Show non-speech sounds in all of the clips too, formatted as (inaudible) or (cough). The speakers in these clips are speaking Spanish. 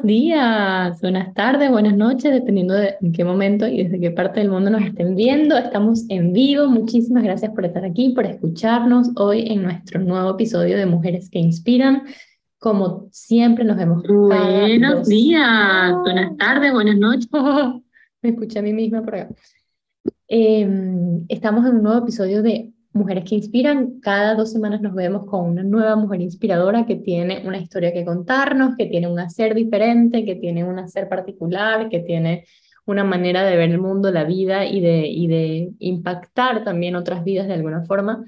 Buenos días, buenas tardes, buenas noches, dependiendo de en qué momento y desde qué parte del mundo nos estén viendo. Estamos en vivo. Muchísimas gracias por estar aquí, por escucharnos hoy en nuestro nuevo episodio de Mujeres que Inspiran. Como siempre, nos vemos. Buenos días, buenas tardes, buenas noches. (laughs) Me escuché a mí misma por acá. Em, estamos en un nuevo episodio de Mujeres que Inspiran. Cada dos semanas nos vemos con una nueva mujer inspiradora que tiene una historia que contarnos, que tiene un hacer diferente, que tiene un hacer particular, que tiene una manera de ver el mundo, la vida y de, y de impactar también otras vidas de alguna forma.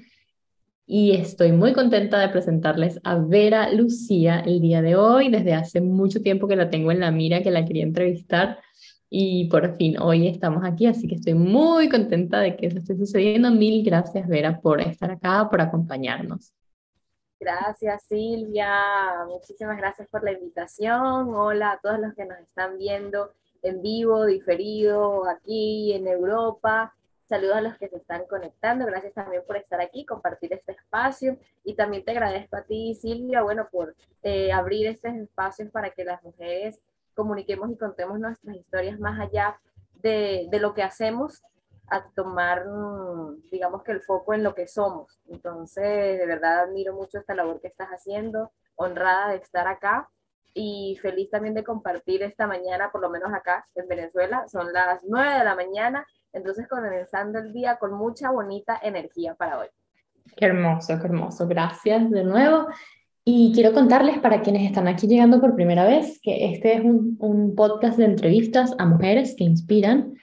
Y estoy muy contenta de presentarles a Vera Lucía el día de hoy. Desde hace mucho tiempo que la tengo en la mira, que la quería entrevistar y por fin hoy estamos aquí, así que estoy muy contenta de que eso esté sucediendo. Mil gracias, Vera, por estar acá, por acompañarnos. Gracias, Silvia. Muchísimas gracias por la invitación. Hola a todos los que nos están viendo en vivo, diferido, aquí en Europa. Saludos a los que se están conectando. Gracias también por estar aquí, compartir este espacio. Y también te agradezco a ti, Silvia, bueno, por eh, abrir estos espacios para que las mujeres comuniquemos y contemos nuestras historias más allá de, de lo que hacemos, a tomar, mm, digamos que el foco en lo que somos. Entonces, de verdad admiro mucho esta labor que estás haciendo, honrada de estar acá y feliz también de compartir esta mañana, por lo menos acá en Venezuela. Son las 9 de la mañana, entonces comenzando el día con mucha bonita energía para hoy. Qué hermoso, qué hermoso. Gracias de nuevo. Y quiero contarles para quienes están aquí llegando por primera vez que este es un, un podcast de entrevistas a mujeres que inspiran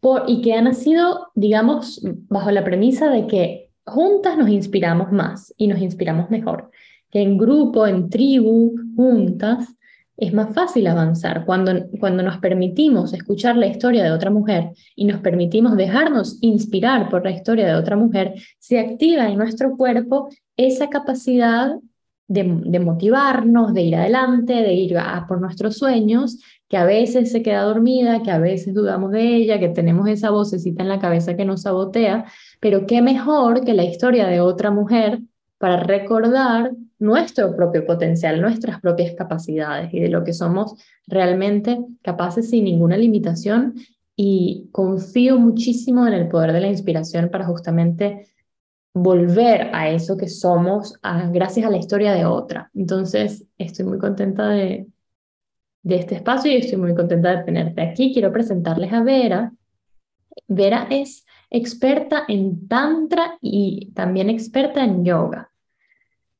por, y que ha nacido, digamos, bajo la premisa de que juntas nos inspiramos más y nos inspiramos mejor, que en grupo, en tribu, juntas, es más fácil avanzar cuando, cuando nos permitimos escuchar la historia de otra mujer y nos permitimos dejarnos inspirar por la historia de otra mujer, se activa en nuestro cuerpo esa capacidad de, motivarnos, de ir adelante, de ir a, por nuestros sueños, que a veces se queda dormida, que a veces dudamos de ella, que tenemos esa vocecita en la cabeza que nos sabotea, pero qué mejor que la historia de otra mujer para recordar nuestro propio potencial, nuestras propias capacidades y de lo que somos realmente capaces sin ninguna limitación. Y confío muchísimo en el poder de la inspiración para justamente volver a eso que somos gracias a la historia de otra. Entonces, estoy muy contenta de, de este espacio y estoy muy contenta de tenerte aquí. Quiero presentarles a Vera. Vera es experta en tantra y también experta en yoga.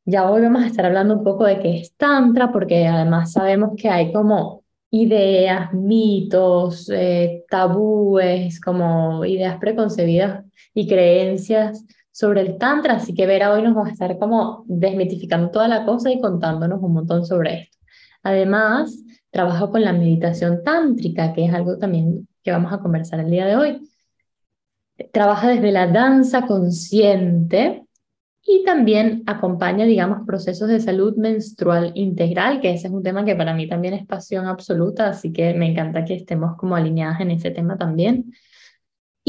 Ya hoy vamos a estar hablando un poco de qué es tantra, porque además sabemos que hay como ideas, mitos, eh, tabúes, como ideas preconcebidas y creencias sobre el Tantra, así que Vera hoy nos va a estar como desmitificando toda la cosa y contándonos un montón sobre esto. Además, trabajo con la meditación tántrica, que es algo también que vamos a conversar el día de hoy. Trabaja desde la danza consciente y también acompaña, digamos, procesos de salud menstrual integral, que ese es un tema que para mí también es pasión absoluta, así que me encanta que estemos como alineadas en ese tema también.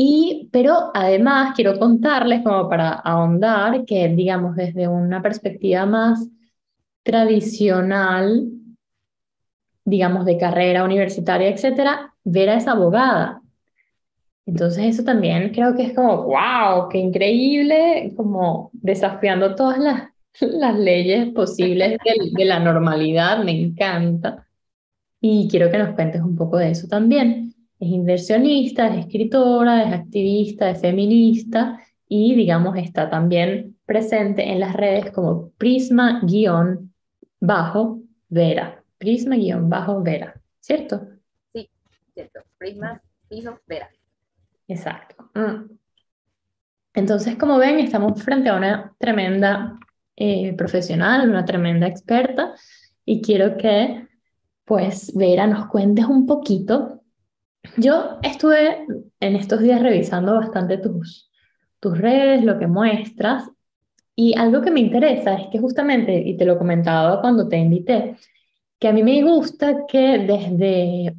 Y, pero además quiero contarles, como para ahondar, que digamos desde una perspectiva más tradicional, digamos de carrera universitaria, etcétera, Vera es abogada. Entonces eso también creo que es como, wow, qué increíble, como desafiando todas las, las leyes posibles de, de la normalidad, me encanta. Y quiero que nos cuentes un poco de eso también es inversionista, es escritora, es activista, es feminista y, digamos, está también presente en las redes como Prisma-Bajo-Vera. Prisma-Bajo-Vera, ¿cierto? Sí, cierto. Prisma-Vera. Exacto. Mm. Entonces, como ven, estamos frente a una tremenda eh, profesional, una tremenda experta, y quiero que, pues, Vera, nos cuentes un poquito yo estuve en estos días revisando bastante tus, tus redes, lo que muestras, y algo que me interesa es que justamente, y te lo comentaba cuando te invité, que a mí me gusta que desde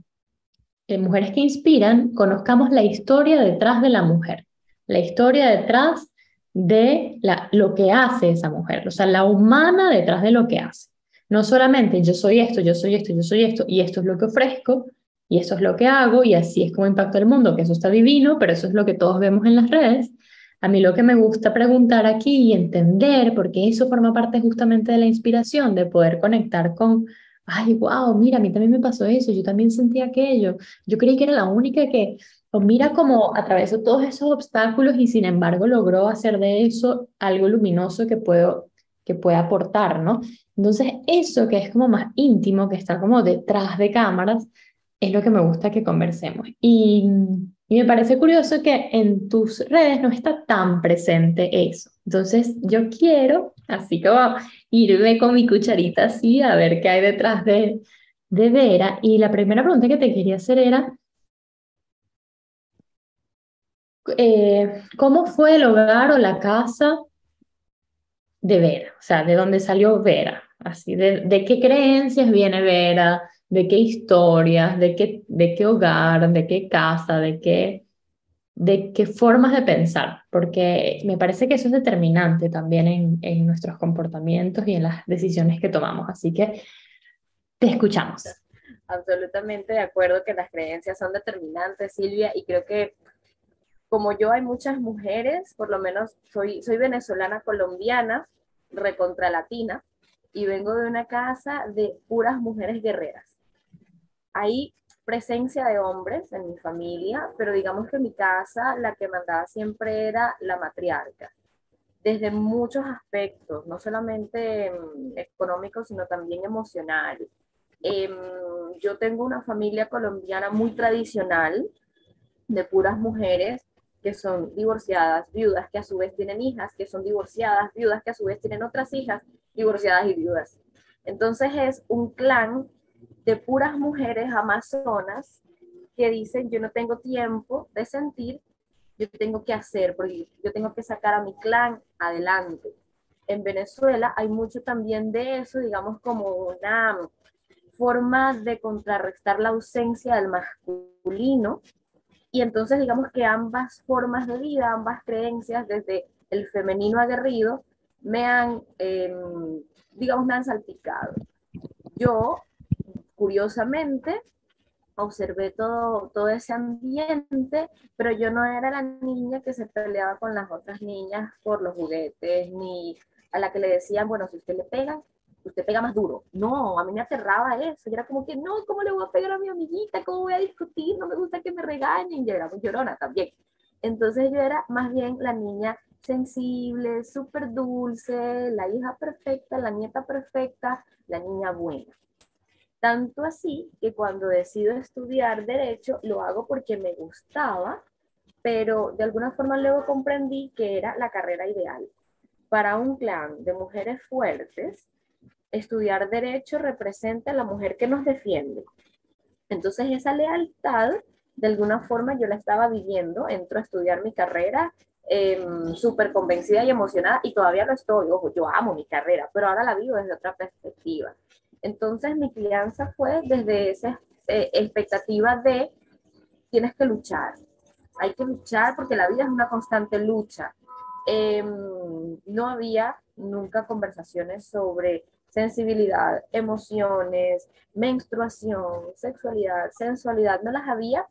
eh, Mujeres que Inspiran conozcamos la historia detrás de la mujer, la historia detrás de la, lo que hace esa mujer, o sea, la humana detrás de lo que hace. no solamente yo soy esto, yo soy esto, yo soy esto, y esto es lo que ofrezco, y esto es lo que hago, y así es como impacta el mundo, que eso está divino, pero eso es lo que todos vemos en las redes. A mí lo que me gusta preguntar aquí y entender, porque eso forma parte justamente de la inspiración, de poder conectar con, ay, wow, mira, a mí también me pasó eso, yo también sentí aquello, yo creí que era la única que, o mira cómo atravesó todos esos obstáculos y sin embargo logró hacer de eso algo luminoso que puedo que puede aportar, ¿no? Entonces, eso que es como más íntimo, que está como detrás de cámaras, es lo que me gusta que conversemos. Y, me parece curioso que en tus redes no está tan presente eso. Entonces, yo quiero, así como irme con mi cucharita así, a ver qué hay detrás de, de Vera. Y la primera pregunta que te quería hacer era, eh, ¿cómo fue el hogar o la casa de Vera, o sea, de dónde salió Vera, así, de, de qué creencias viene Vera, de qué historias, de qué, de qué hogar, de qué casa, de qué, de qué formas de pensar, porque me parece que eso es determinante también en, en nuestros comportamientos y en las decisiones que tomamos. Así que te escuchamos. Absolutamente de acuerdo que las creencias son determinantes, Silvia, y creo que como yo hay muchas mujeres, por lo menos soy, soy venezolana colombiana, recontra latina, y vengo de una casa de puras mujeres guerreras. Hay presencia de hombres en mi familia, pero digamos que en mi casa la que mandaba siempre era la matriarca, desde muchos aspectos, no solamente mm, económicos, sino también emocional. Em, yo tengo una familia colombiana muy tradicional, de puras mujeres, que son divorciadas, viudas, que a su vez tienen hijas, que son divorciadas, viudas, que a su vez tienen otras hijas, divorciadas y viudas. Entonces es un clan de puras mujeres amazonas que dicen, yo no tengo tiempo de sentir, yo tengo que hacer, porque yo tengo que sacar a mi clan adelante. En Venezuela hay mucho también de eso, digamos, como una forma de contrarrestar la ausencia del masculino y entonces digamos que ambas formas de vida, ambas creencias, desde el femenino aguerrido, me han, em, digamos, me han salpicado. Yo, curiosamente, observé todo, todo ese ambiente, pero yo no era la niña que se peleaba con las otras niñas por los juguetes, ni a la que le decían, bueno, si usted le pega, usted pega más duro. No, a mí me aterraba eso. Y era como que, no, ¿cómo le voy a pegar a mi amiguita? ¿Cómo voy a discutir? No me gusta que me regañen. Yo era muy llorona también. Entonces yo era más bien la niña sensible, súper dulce, la hija perfecta, la nieta perfecta, la niña buena. Tanto así que cuando decido estudiar derecho lo hago porque me gustaba, pero de alguna forma luego comprendí que era la carrera ideal. Para un clan de mujeres fuertes, estudiar derecho representa a la mujer que nos defiende. Entonces esa lealtad, de alguna forma yo la estaba viviendo, entro a estudiar mi carrera em, súper convencida y emocionada y todavía lo estoy, ojo, yo amo mi carrera, pero ahora la vivo desde otra perspectiva. Entonces mi crianza fue desde esa eh, expectativa de tienes que luchar, hay que luchar porque la vida es una constante lucha. Em, no había nunca conversaciones sobre sensibilidad, emociones, menstruación, sexualidad, sensualidad, no las había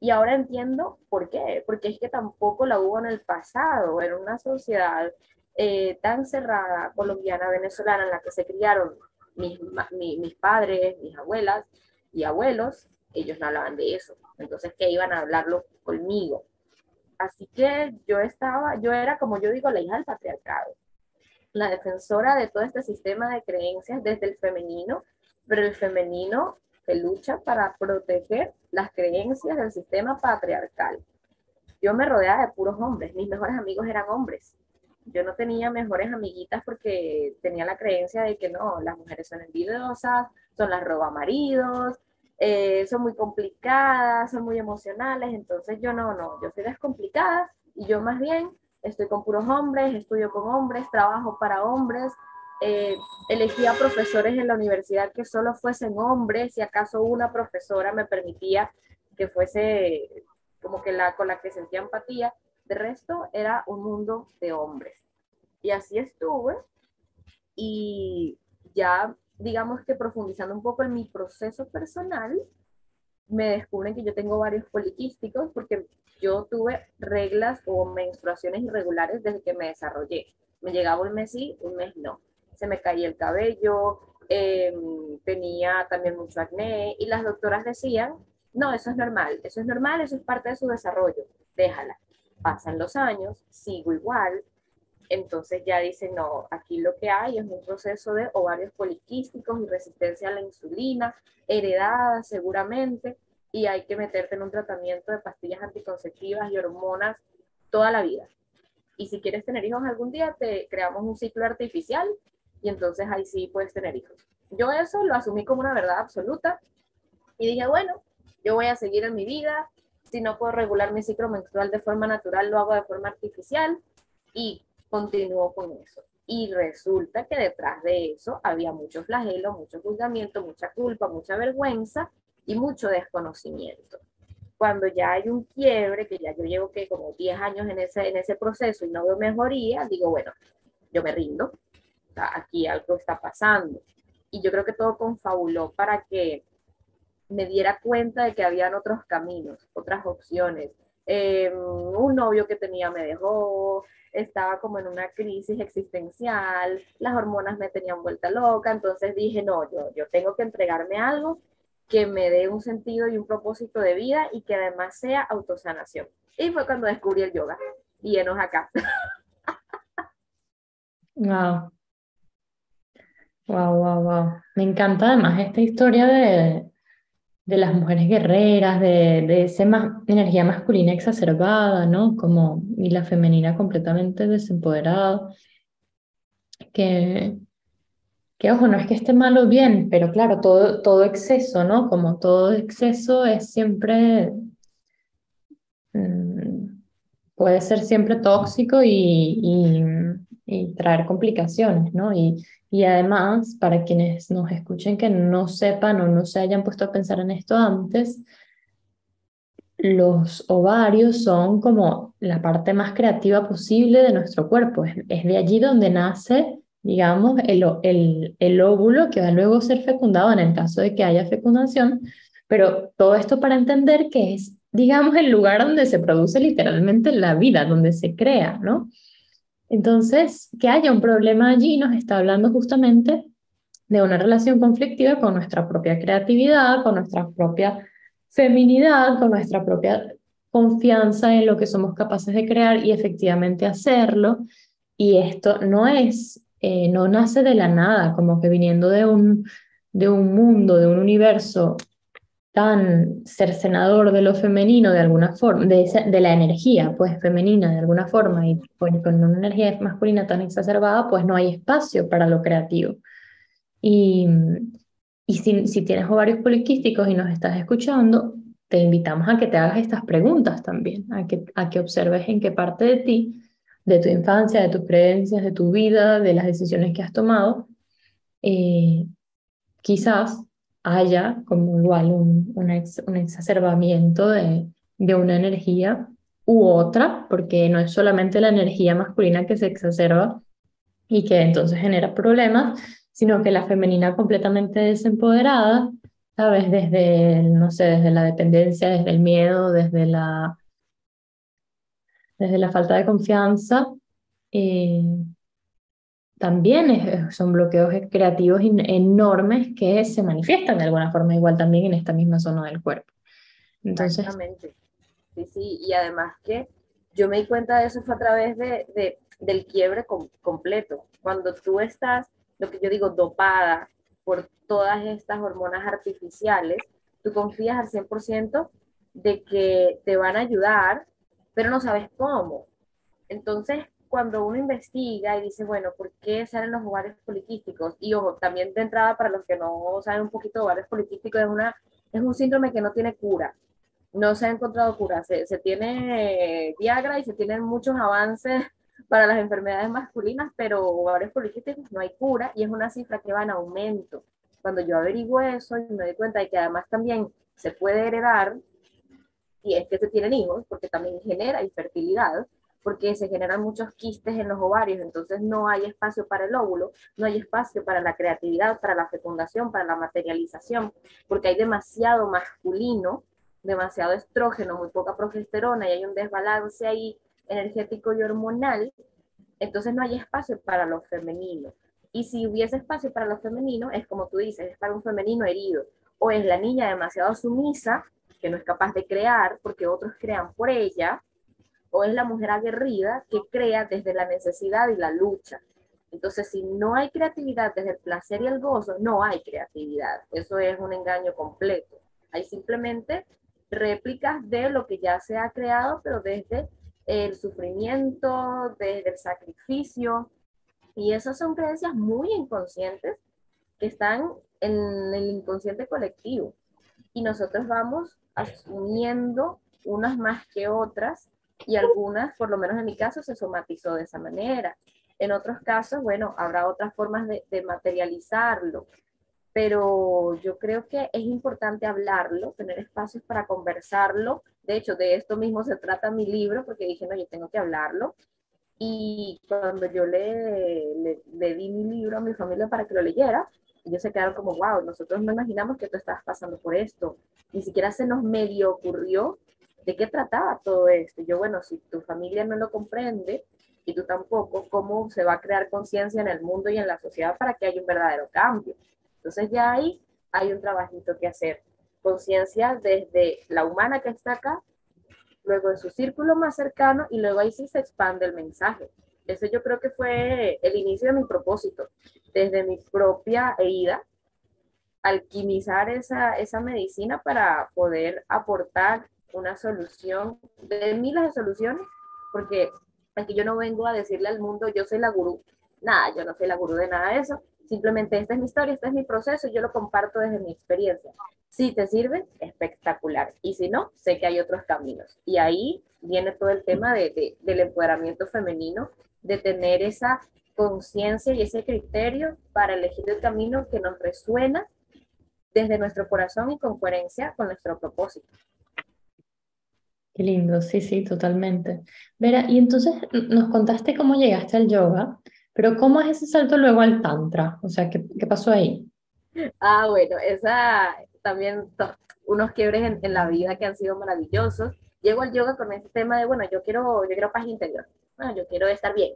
y ahora entiendo por qué, porque es que tampoco la hubo en el pasado, era una sociedad eh, tan cerrada, colombiana, venezolana, en la que se criaron mis, mis padres, mis abuelas y abuelos, ellos no hablaban de eso, entonces que iban a hablarlo conmigo. Así que yo estaba, yo era como yo digo, la hija del patriarcado la defensora de todo este sistema de creencias desde el femenino, pero el femenino que lucha para proteger las creencias del sistema patriarcal. Yo me rodeaba de puros hombres, mis mejores amigos eran hombres. Yo no tenía mejores amiguitas porque tenía la creencia de que no, las mujeres son envidiosas, son las roba maridos, eh, son muy complicadas, son muy emocionales, entonces yo no, no, yo soy descomplicada y yo más bien estoy con puros hombres, estudio con hombres, trabajo para hombres, eh, elegía profesores en la universidad que solo fuesen hombres, si acaso una profesora me permitía que fuese como que la con la que sentía empatía, de resto era un mundo de hombres. Y así estuve y ya digamos que profundizando un poco en mi proceso personal, me descubren que yo tengo varios poliquísticos porque yo tuve reglas o menstruaciones irregulares desde que me desarrollé. Me llegaba un mes sí, un mes no. Se me caía el cabello, em, tenía también mucho acné y las doctoras decían, no, eso es normal, eso es normal, eso es parte de su desarrollo, déjala. Pasan los años, sigo igual, entonces ya dicen, no, aquí lo que hay es un proceso de ovarios poliquísticos y resistencia a la insulina, heredada seguramente, y hay que meterte en un tratamiento de pastillas anticonceptivas y hormonas toda la vida. Y si quieres tener hijos algún día, te creamos un ciclo artificial y entonces ahí sí puedes tener hijos. Yo eso lo asumí como una verdad absoluta y dije, bueno, yo voy a seguir en mi vida, si no puedo regular mi ciclo menstrual de forma natural, lo hago de forma artificial y continúo con eso. Y resulta que detrás de eso había mucho flagelo, mucho juzgamiento, mucha culpa, mucha vergüenza y mucho desconocimiento. Cuando ya hay un quiebre, que ya yo llevo que como 10 años en ese, en ese proceso y no veo mejoría, digo, bueno, yo me rindo, aquí algo está pasando. Y yo creo que todo confabuló para que me diera cuenta de que habían otros caminos, otras opciones. Eh, un novio que tenía me dejó, estaba como en una crisis existencial, las hormonas me tenían vuelta loca, entonces dije, no, yo, yo tengo que entregarme algo que me dé un sentido y un propósito de vida y que además sea autosanación. Y fue cuando descubrí el yoga y enos acá. Wow. Wow, wow, wow. Me encanta además esta historia de, de las mujeres guerreras, de, de esa energía masculina exacerbada, ¿no? Como, y la femenina completamente desempoderada. Que, que, ojo, no es que esté mal o bien, pero claro, todo, todo exceso, ¿no? Como todo exceso es siempre, mm, puede ser siempre tóxico y, y, y traer complicaciones, ¿no? Y, y además, para quienes nos escuchen que no sepan o no se hayan puesto a pensar en esto antes, los ovarios son como la parte más creativa posible de nuestro cuerpo. Es, de allí donde nace, digamos, el, el, el óvulo que va luego a ser fecundado en el caso de que haya fecundación. Pero todo esto para entender que es, digamos, el lugar donde se produce literalmente la vida, donde se crea, ¿no? Entonces, que haya un problema allí nos está hablando justamente de una relación conflictiva con nuestra propia creatividad, con nuestra propia feminidad, con nuestra propia confianza en lo que somos capaces de crear y efectivamente hacerlo. Y esto no es, eh, no nace de la nada, como que viniendo de un, de un mundo, de un universo tan cercenador de lo femenino de alguna forma, de, de la energía pues femenina de alguna forma y con, con, una energía masculina tan exacerbada, pues no hay espacio para lo creativo. Y, y si, si tienes ovarios poliquísticos y nos estás escuchando, te invitamos a que te hagas estas preguntas también, a que, a que observes en qué parte de ti, de tu infancia, de tus creencias, de tu vida, de las decisiones que has tomado, eh, quizás haya como igual un, un, un exacerbamiento de, de una energía u otra, porque no es solamente la energía masculina que se exacerba y que entonces genera problemas, sino que la femenina completamente desempoderada, ¿sabes? Desde, no sé, desde la dependencia, desde el miedo, desde la, desde la falta de confianza, eh, también son bloqueos creativos enormes que se manifiestan de alguna forma igual también en esta misma zona del cuerpo. Entonces, Exactamente. Sí, sí, y además que yo me di cuenta de eso fue a través de, de del quiebre completo. Cuando tú estás, lo que yo digo, dopada por todas estas hormonas artificiales, tú confías al 100% de que te van a ayudar, pero no sabes cómo. Entonces, cuando uno investiga y dice, bueno, ¿por qué salen los ovarios poliquísticos? Y ojo, también de entrada, para los que no saben un poquito de ovarios poliquísticos, es, una, es un síndrome que no tiene cura. No se ha encontrado cura. Se, se tiene Viagra y se tienen muchos avances (laughs) para las enfermedades masculinas, pero ovarios poliquísticos no hay cura y es una cifra que va en aumento. Cuando yo averiguo eso y me doy cuenta de que además también se puede heredar, y es que se tienen hijos, porque también genera infertilidad, porque se generan muchos quistes en los ovarios, entonces no hay espacio para el óvulo, no hay espacio para la creatividad, para la fecundación, para la materialización, porque hay demasiado masculino, demasiado estrógeno, muy poca progesterona y hay un desbalance ahí energético y hormonal, entonces no hay espacio para lo femenino. Y si hubiese espacio para lo femenino, es como tú dices, es para un femenino herido, o es la niña demasiado sumisa, que no es capaz de crear porque otros crean por ella, o es la mujer aguerrida que crea desde la necesidad y la lucha. Entonces, si no hay creatividad desde el placer y el gozo, no hay creatividad. Eso es un engaño completo. Hay simplemente réplicas de lo que ya se ha creado, pero desde el sufrimiento, desde el sacrificio. Y esas son creencias muy inconscientes que están en el inconsciente colectivo. Y nosotros vamos asumiendo unas más que otras y algunas, por lo menos en mi caso, se somatizó de esa manera. En otros casos, bueno, habrá otras formas de, materializarlo, pero yo creo que es importante hablarlo, tener espacios para conversarlo. De hecho, de esto mismo se trata mi libro, porque dije, no, yo tengo que hablarlo. Y cuando yo le, le, le di mi libro a mi familia para que lo leyera, ellos se quedaron como, wow, nosotros no imaginamos que tú estabas pasando por esto. Ni siquiera se nos medio ocurrió ¿de qué trataba todo esto? yo, bueno, si tu familia no lo comprende y tú tampoco, ¿cómo se va a crear conciencia en el mundo y en la sociedad para que haya un verdadero cambio? Entonces ya ahí hay un trabajito que hacer. Conciencia desde la humana que está acá, luego en su círculo más cercano y luego ahí sí se expande el mensaje. Ese yo creo que fue el inicio de mi propósito, desde mi propia herida, alquimizar esa, esa medicina para poder aportar una solución, de miles soluciones, porque aquí yo no vengo a decirle al mundo, yo soy la gurú. Nada, yo no soy la gurú de nada de eso. Simplemente esta es mi historia, este es mi proceso, yo lo comparto desde mi experiencia. Si te sirve, espectacular. Y si no, sé que hay otros caminos. Y ahí viene todo el tema de, del empoderamiento femenino, de tener esa conciencia y ese criterio para elegir el camino que nos resuena desde nuestro corazón y con coherencia con nuestro propósito. Qué lindo, sí, sí, totalmente. Vera, y entonces nos contaste cómo llegaste al yoga, pero ¿cómo es ese salto luego al tantra? O sea, ¿qué, qué pasó ahí? Ah, bueno, esa también unos quiebres en, en, la vida que han sido maravillosos. Llego al yoga con ese tema de, bueno, yo quiero, yo quiero paz interior, bueno, yo quiero estar bien.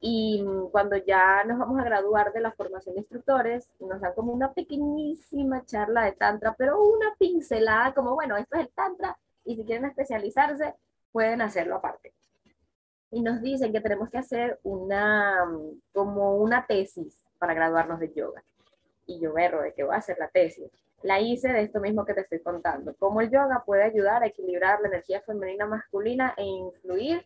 Y cuando ya nos vamos a graduar de la formación de instructores, nos dan como una pequeñísima charla de tantra, pero una pincelada como, bueno, esto es el tantra, y si quieren especializarse, pueden hacerlo aparte. Y nos dicen que tenemos que hacer una, como una tesis para graduarnos de yoga. Y yo verro de qué voy a hacer la tesis. La hice de esto mismo que te estoy contando. Cómo el yoga puede ayudar a equilibrar la energía femenina masculina e influir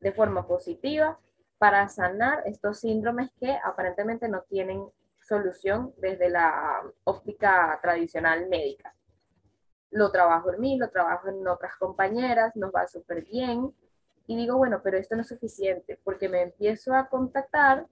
de forma positiva para sanar estos síndromes que aparentemente no tienen solución desde la óptica tradicional médica lo trabajo en mí, lo trabajo en otras compañeras, nos va súper bien. Y digo, bueno, pero esto no es suficiente porque me empiezo a contactar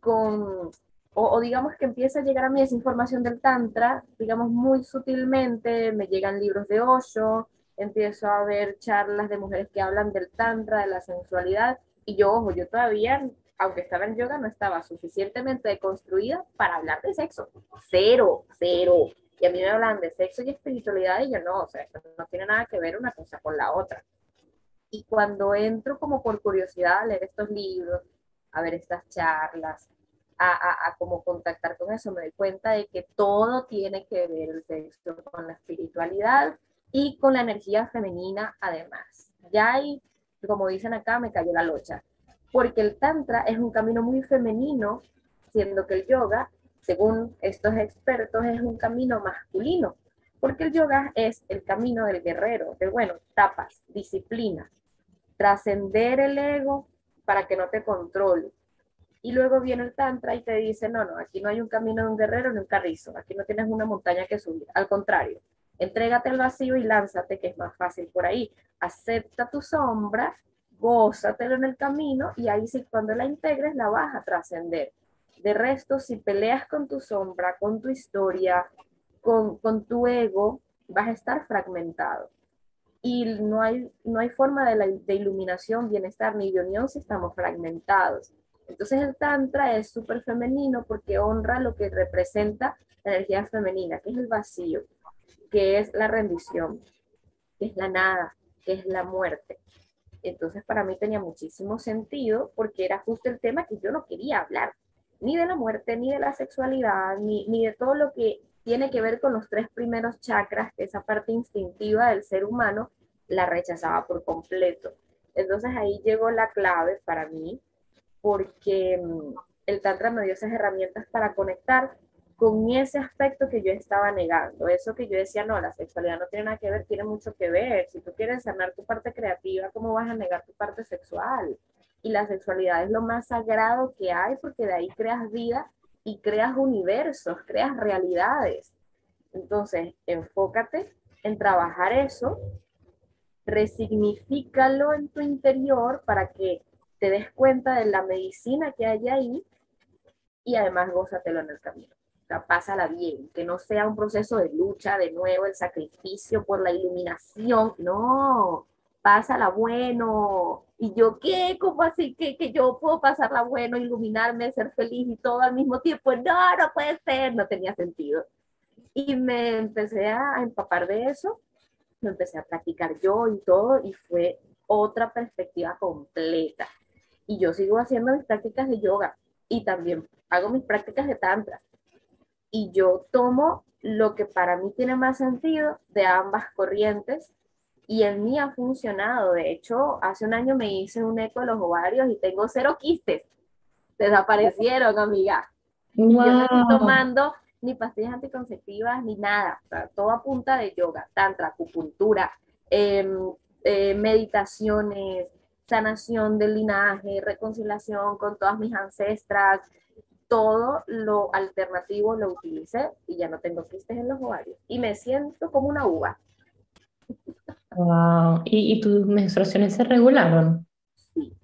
con, o, digamos que empieza a llegar a mí esa información del Tantra, digamos muy sutilmente, me llegan libros de Osho, empiezo a ver charlas de mujeres que hablan del Tantra, de la sensualidad, y yo, ojo, yo todavía, aunque estaba en yoga, no estaba suficientemente construida para hablar de sexo. Cero, cero. Y a mí me hablan de sexo y espiritualidad y yo no, o sea, eso no tiene nada que ver una cosa con la otra. Y cuando entro como por curiosidad a leer estos libros, a ver estas charlas, a, a, a como contactar con eso, me doy cuenta de que todo tiene que ver el sexo con la espiritualidad y con la energía femenina además. Ya hay, como dicen acá, me cayó la locha, porque el tantra es un camino muy femenino, siendo que el yoga según estos expertos, es un camino masculino, porque el yoga es el camino del guerrero, de bueno, tapas, disciplina, trascender el ego para que no te controle. Y luego viene el tantra y te dice, no, no, aquí no hay un camino de un guerrero ni un carrizo, aquí no tienes una montaña que subir, al contrario, entrégate al vacío y lánzate, que es más fácil por ahí. Acepta tu sombra, gózatelo en el camino y ahí sí, cuando la integres, la vas a trascender. De resto, si peleas con tu sombra, con tu historia, con, tu ego, vas a estar fragmentado. y no hay, no hay forma de, la, de iluminación, bienestar ni de unión si estamos fragmentados. Entonces el Tantra es súper femenino porque honra lo que representa la energía femenina, que es el vacío, que es la rendición, que es la nada, que es la muerte. Entonces para mí tenía muchísimo sentido porque era justo el tema que yo no quería hablar, ni de la muerte, ni de la sexualidad, ni, ni de todo lo que tiene que ver con los tres primeros chakras, que esa parte instintiva del ser humano la rechazaba por completo. Entonces ahí llegó la clave para mí, porque mm, el Tantra me dio esas herramientas para conectar con ese aspecto que yo estaba negando, eso que yo decía, no, la sexualidad no tiene nada que ver, tiene mucho que ver. Si tú quieres sanar tu parte creativa, ¿cómo vas a negar tu parte sexual? Y la sexualidad es lo más sagrado que hay porque de ahí creas vida y creas universos, creas realidades. Entonces, enfócate en trabajar eso, resignifícalo en tu interior para que te des cuenta de la medicina que hay ahí y además gózatelo en el camino. O sea, pásala bien, que no sea un proceso de lucha, de nuevo, el sacrificio por la iluminación, no, pásala bueno. Y yo, ¿qué? ¿Cómo así que, que yo puedo pasarla bueno, iluminarme, ser feliz y todo al mismo tiempo? No, no puede ser, no tenía sentido. Y me empecé a empapar de eso, me empecé a practicar yo y todo, y fue otra perspectiva completa. Y yo sigo haciendo mis prácticas de yoga y también hago mis prácticas de tantra. Y yo tomo lo que para mí tiene más sentido de ambas corrientes y en mí ha funcionado. De hecho, hace un año me hice un eco de los ovarios y tengo cero quistes. Desaparecieron, amiga. Yo no estoy tomando ni pastillas anticonceptivas ni nada. todo a punta de yoga, tantra, acupuntura, em, eh, meditaciones, sanación del linaje, reconciliación con todas mis ancestras. Todo lo alternativo lo utilicé y ya no tengo quistes en los ovarios. Y me siento como una uva. Wow. ¿Y, ¿Y, tus menstruaciones se regularon? Sí.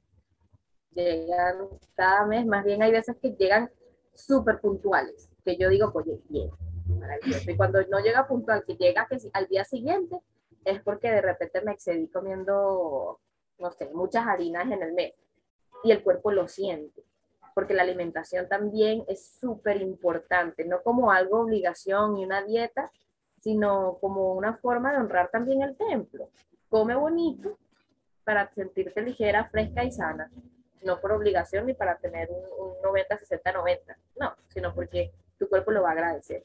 Llegan cada mes, más bien hay veces que llegan súper puntuales, que yo digo, oye, bien, maravilloso. Y cuando no llega puntual, que llega que al día siguiente, es porque de repente me excedí comiendo, no sé, muchas harinas en el mes. Y el cuerpo lo siente, porque la alimentación también es súper importante, no como algo obligación y una dieta, sino como una forma de honrar también el templo. Come bonito para sentirte ligera, fresca y sana, no por obligación ni para tener un, 90, 60, 90, no, sino porque tu cuerpo lo va a agradecer.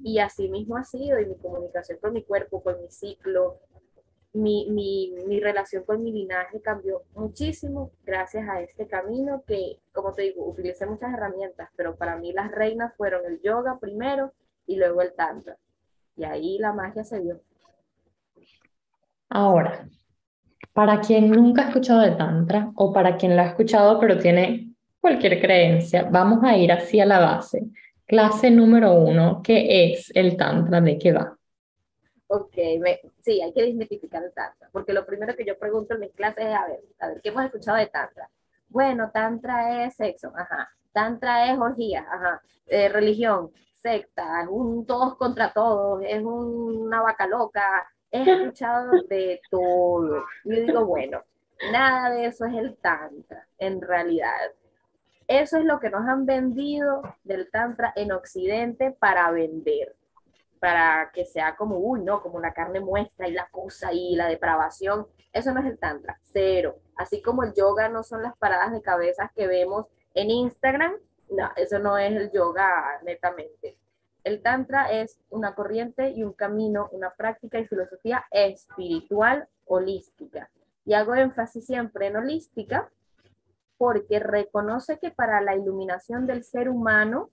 Y así mismo ha sido, y mi comunicación con mi cuerpo, con mi ciclo, mi, mi, mi, relación con mi linaje cambió muchísimo gracias a este camino que, como te digo, utilicé muchas herramientas, pero para mí las reinas fueron el yoga primero y luego el tantra. Y ahí la magia se dio. Ahora, para quien nunca ha escuchado de Tantra o para quien lo ha escuchado pero tiene cualquier creencia, vamos a ir hacia la base. Clase número uno, ¿qué es el Tantra? ¿De qué va? Ok, sí, hay que desmitificar el Tantra, porque lo primero que yo pregunto en mis clases es, a ver, a ver, ¿qué hemos escuchado de Tantra? Bueno, Tantra es sexo, ajá. Tantra es orgía, ajá. Eh, religión, secta, es un todos contra todos, es una vaca loca, he (laughs) escuchado de todo. Yo digo, bueno, nada de eso es el tantra, en realidad. Eso es lo que nos han vendido del tantra en Occidente para vender, para que sea como, uy, no, como la carne muestra y la cosa y la depravación. Eso no es el tantra, cero. Así como el yoga no son las paradas de cabezas que vemos en Instagram, no, eso no es el yoga netamente. El Tantra es una corriente y un camino, una práctica y filosofía espiritual holística. Y hago énfasis siempre en holística porque reconoce que para la iluminación del ser humano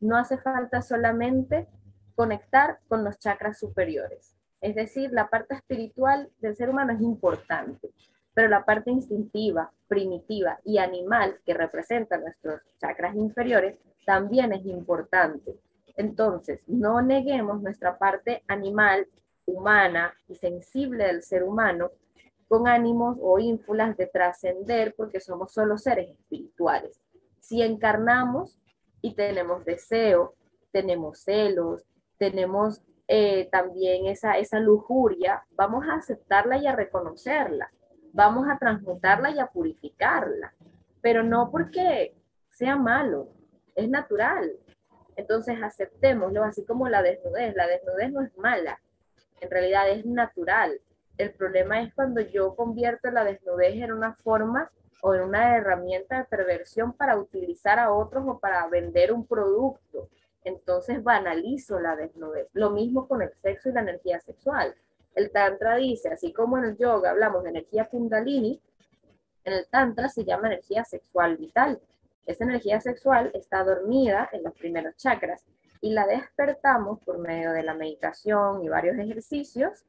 no hace falta solamente conectar con los chakras superiores. Es decir, la parte espiritual del ser humano es importante, pero la parte instintiva, primitiva y animal que representa nuestros chakras inferiores también es importante. Entonces, no neguemos nuestra parte animal, humana y sensible del ser humano con ánimos o ínfulas de trascender porque somos solo seres espirituales. Si encarnamos y tenemos deseo, tenemos celos, tenemos eh, también esa, esa lujuria, vamos a aceptarla y a reconocerla, vamos a transmutarla y a purificarla, pero no porque sea malo, es natural. Entonces aceptémoslo, así como la desnudez. La desnudez no es mala, en realidad es natural. El problema es cuando yo convierto la desnudez en una forma o en una herramienta de perversión para utilizar a otros o para vender un producto. Entonces banalizo la desnudez. Lo mismo con el sexo y la energía sexual. El Tantra dice, así como en el yoga hablamos de energía kundalini, en el Tantra se llama energía sexual vital. Esa energía sexual está dormida en los primeros chakras y la despertamos por medio de la meditación y varios ejercicios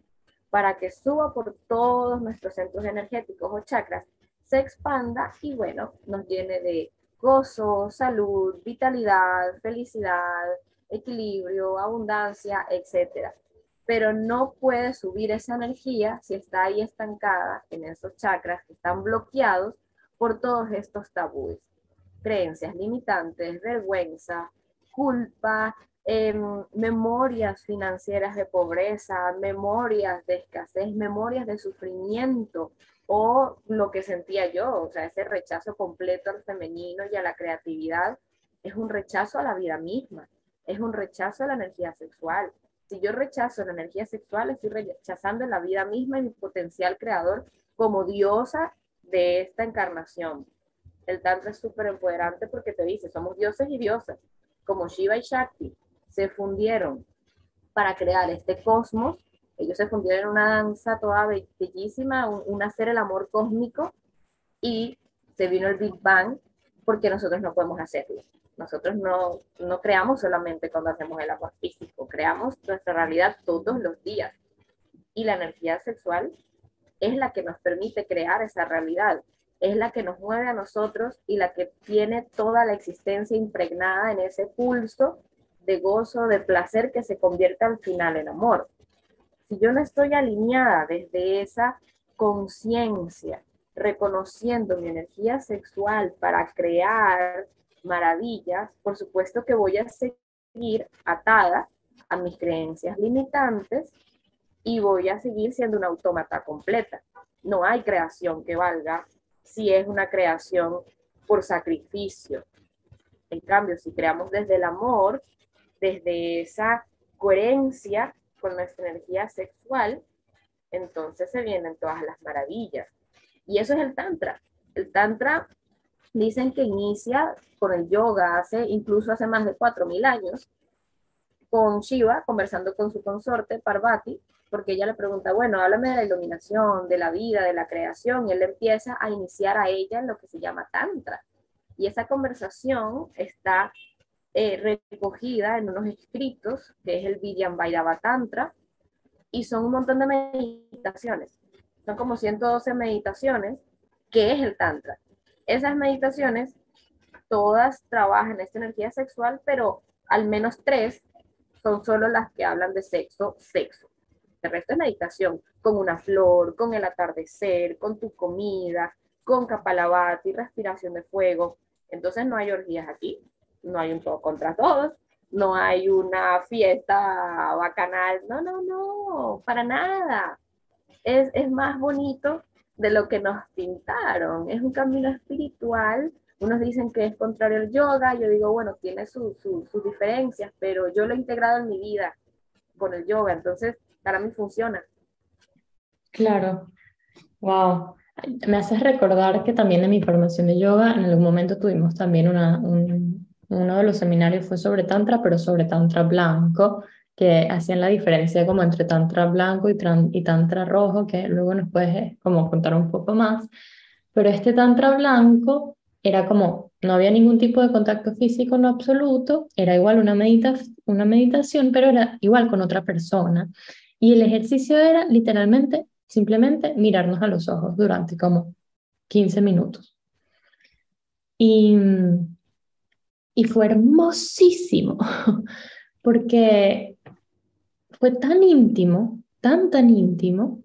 para que suba por todos nuestros centros energéticos o chakras, se expanda y bueno, nos llene de gozo, salud, vitalidad, felicidad, equilibrio, abundancia, etc. Pero no puede subir esa energía si está ahí estancada en esos chakras que están bloqueados por todos estos tabúes, creencias limitantes, vergüenza, culpa, em, memorias financieras de pobreza, memorias de escasez, memorias de sufrimiento o lo que sentía yo, o sea, ese rechazo completo al femenino y a la creatividad es un rechazo a la vida misma, es un rechazo a la energía sexual. Si yo rechazo la energía sexual, estoy rechazando la vida misma y mi potencial creador como diosa de esta encarnación. El Tantra es súper empoderante porque te dice, somos dioses y diosas como Shiva y Shakti, se fundieron para crear este cosmos. Ellos se fundieron en una danza toda bellísima, un, hacer el amor cósmico, y se vino el Big Bang porque nosotros no podemos hacerlo. Nosotros no, no creamos solamente cuando hacemos el amor físico, creamos nuestra realidad todos los días. Y la energía sexual es la que nos permite crear esa realidad es la que nos mueve a nosotros y la que tiene toda la existencia impregnada en ese pulso de gozo, de placer que se convierte al final en amor. Si yo no estoy alineada desde esa conciencia, reconociendo mi energía sexual para crear maravillas, por supuesto que voy a seguir atada a mis creencias limitantes y voy a seguir siendo una autómata completa. No hay creación que valga si es una creación por sacrificio. En cambio, si creamos desde el amor, desde esa coherencia con nuestra energía sexual, entonces se vienen todas las maravillas. Y eso es el Tantra. El Tantra dicen que inicia con el yoga hace, incluso hace más de 4.000 años, con Shiva conversando con su consorte Parvati, porque ella le pregunta, bueno, háblame de la iluminación, de la vida, de la creación, y él empieza a iniciar a ella en lo que se llama Tantra. Y esa conversación está eh, recogida en unos escritos, que es el Vijayamvairava Tantra, y son un montón de meditaciones. Son como 112 meditaciones, que es el Tantra. Esas meditaciones, todas trabajan esta energía sexual, pero al menos tres son solo las que hablan de sexo, sexo. El resto es meditación, con una flor, con el atardecer, con tu comida, con kapalabhati, respiración de fuego. Entonces no hay orgías aquí, no hay un todo contra todos, no hay una fiesta bacanal, no, no, no, para nada. Es, es más bonito de lo que nos pintaron, es un camino espiritual. Unos dicen que es contrario al yoga, yo digo, bueno, tiene sus diferencias, pero yo lo he integrado en mi vida con el yoga, entonces para mí funciona. Claro, wow. Me haces recordar que también en mi formación de yoga, en algún momento tuvimos también una, un, uno de los seminarios fue sobre tantra, pero sobre tantra blanco, que hacían la diferencia como entre tantra blanco y, y tantra rojo, que luego nos puedes eh, como contar un poco más. Pero este tantra blanco era como, no había ningún tipo de contacto físico en absoluto, era igual una, medita una meditación, pero era igual con otra persona. Y el ejercicio era literalmente, simplemente mirarnos a los ojos durante como 15 minutos. Y, y fue hermosísimo, (laughs) porque fue tan íntimo, tan, tan íntimo,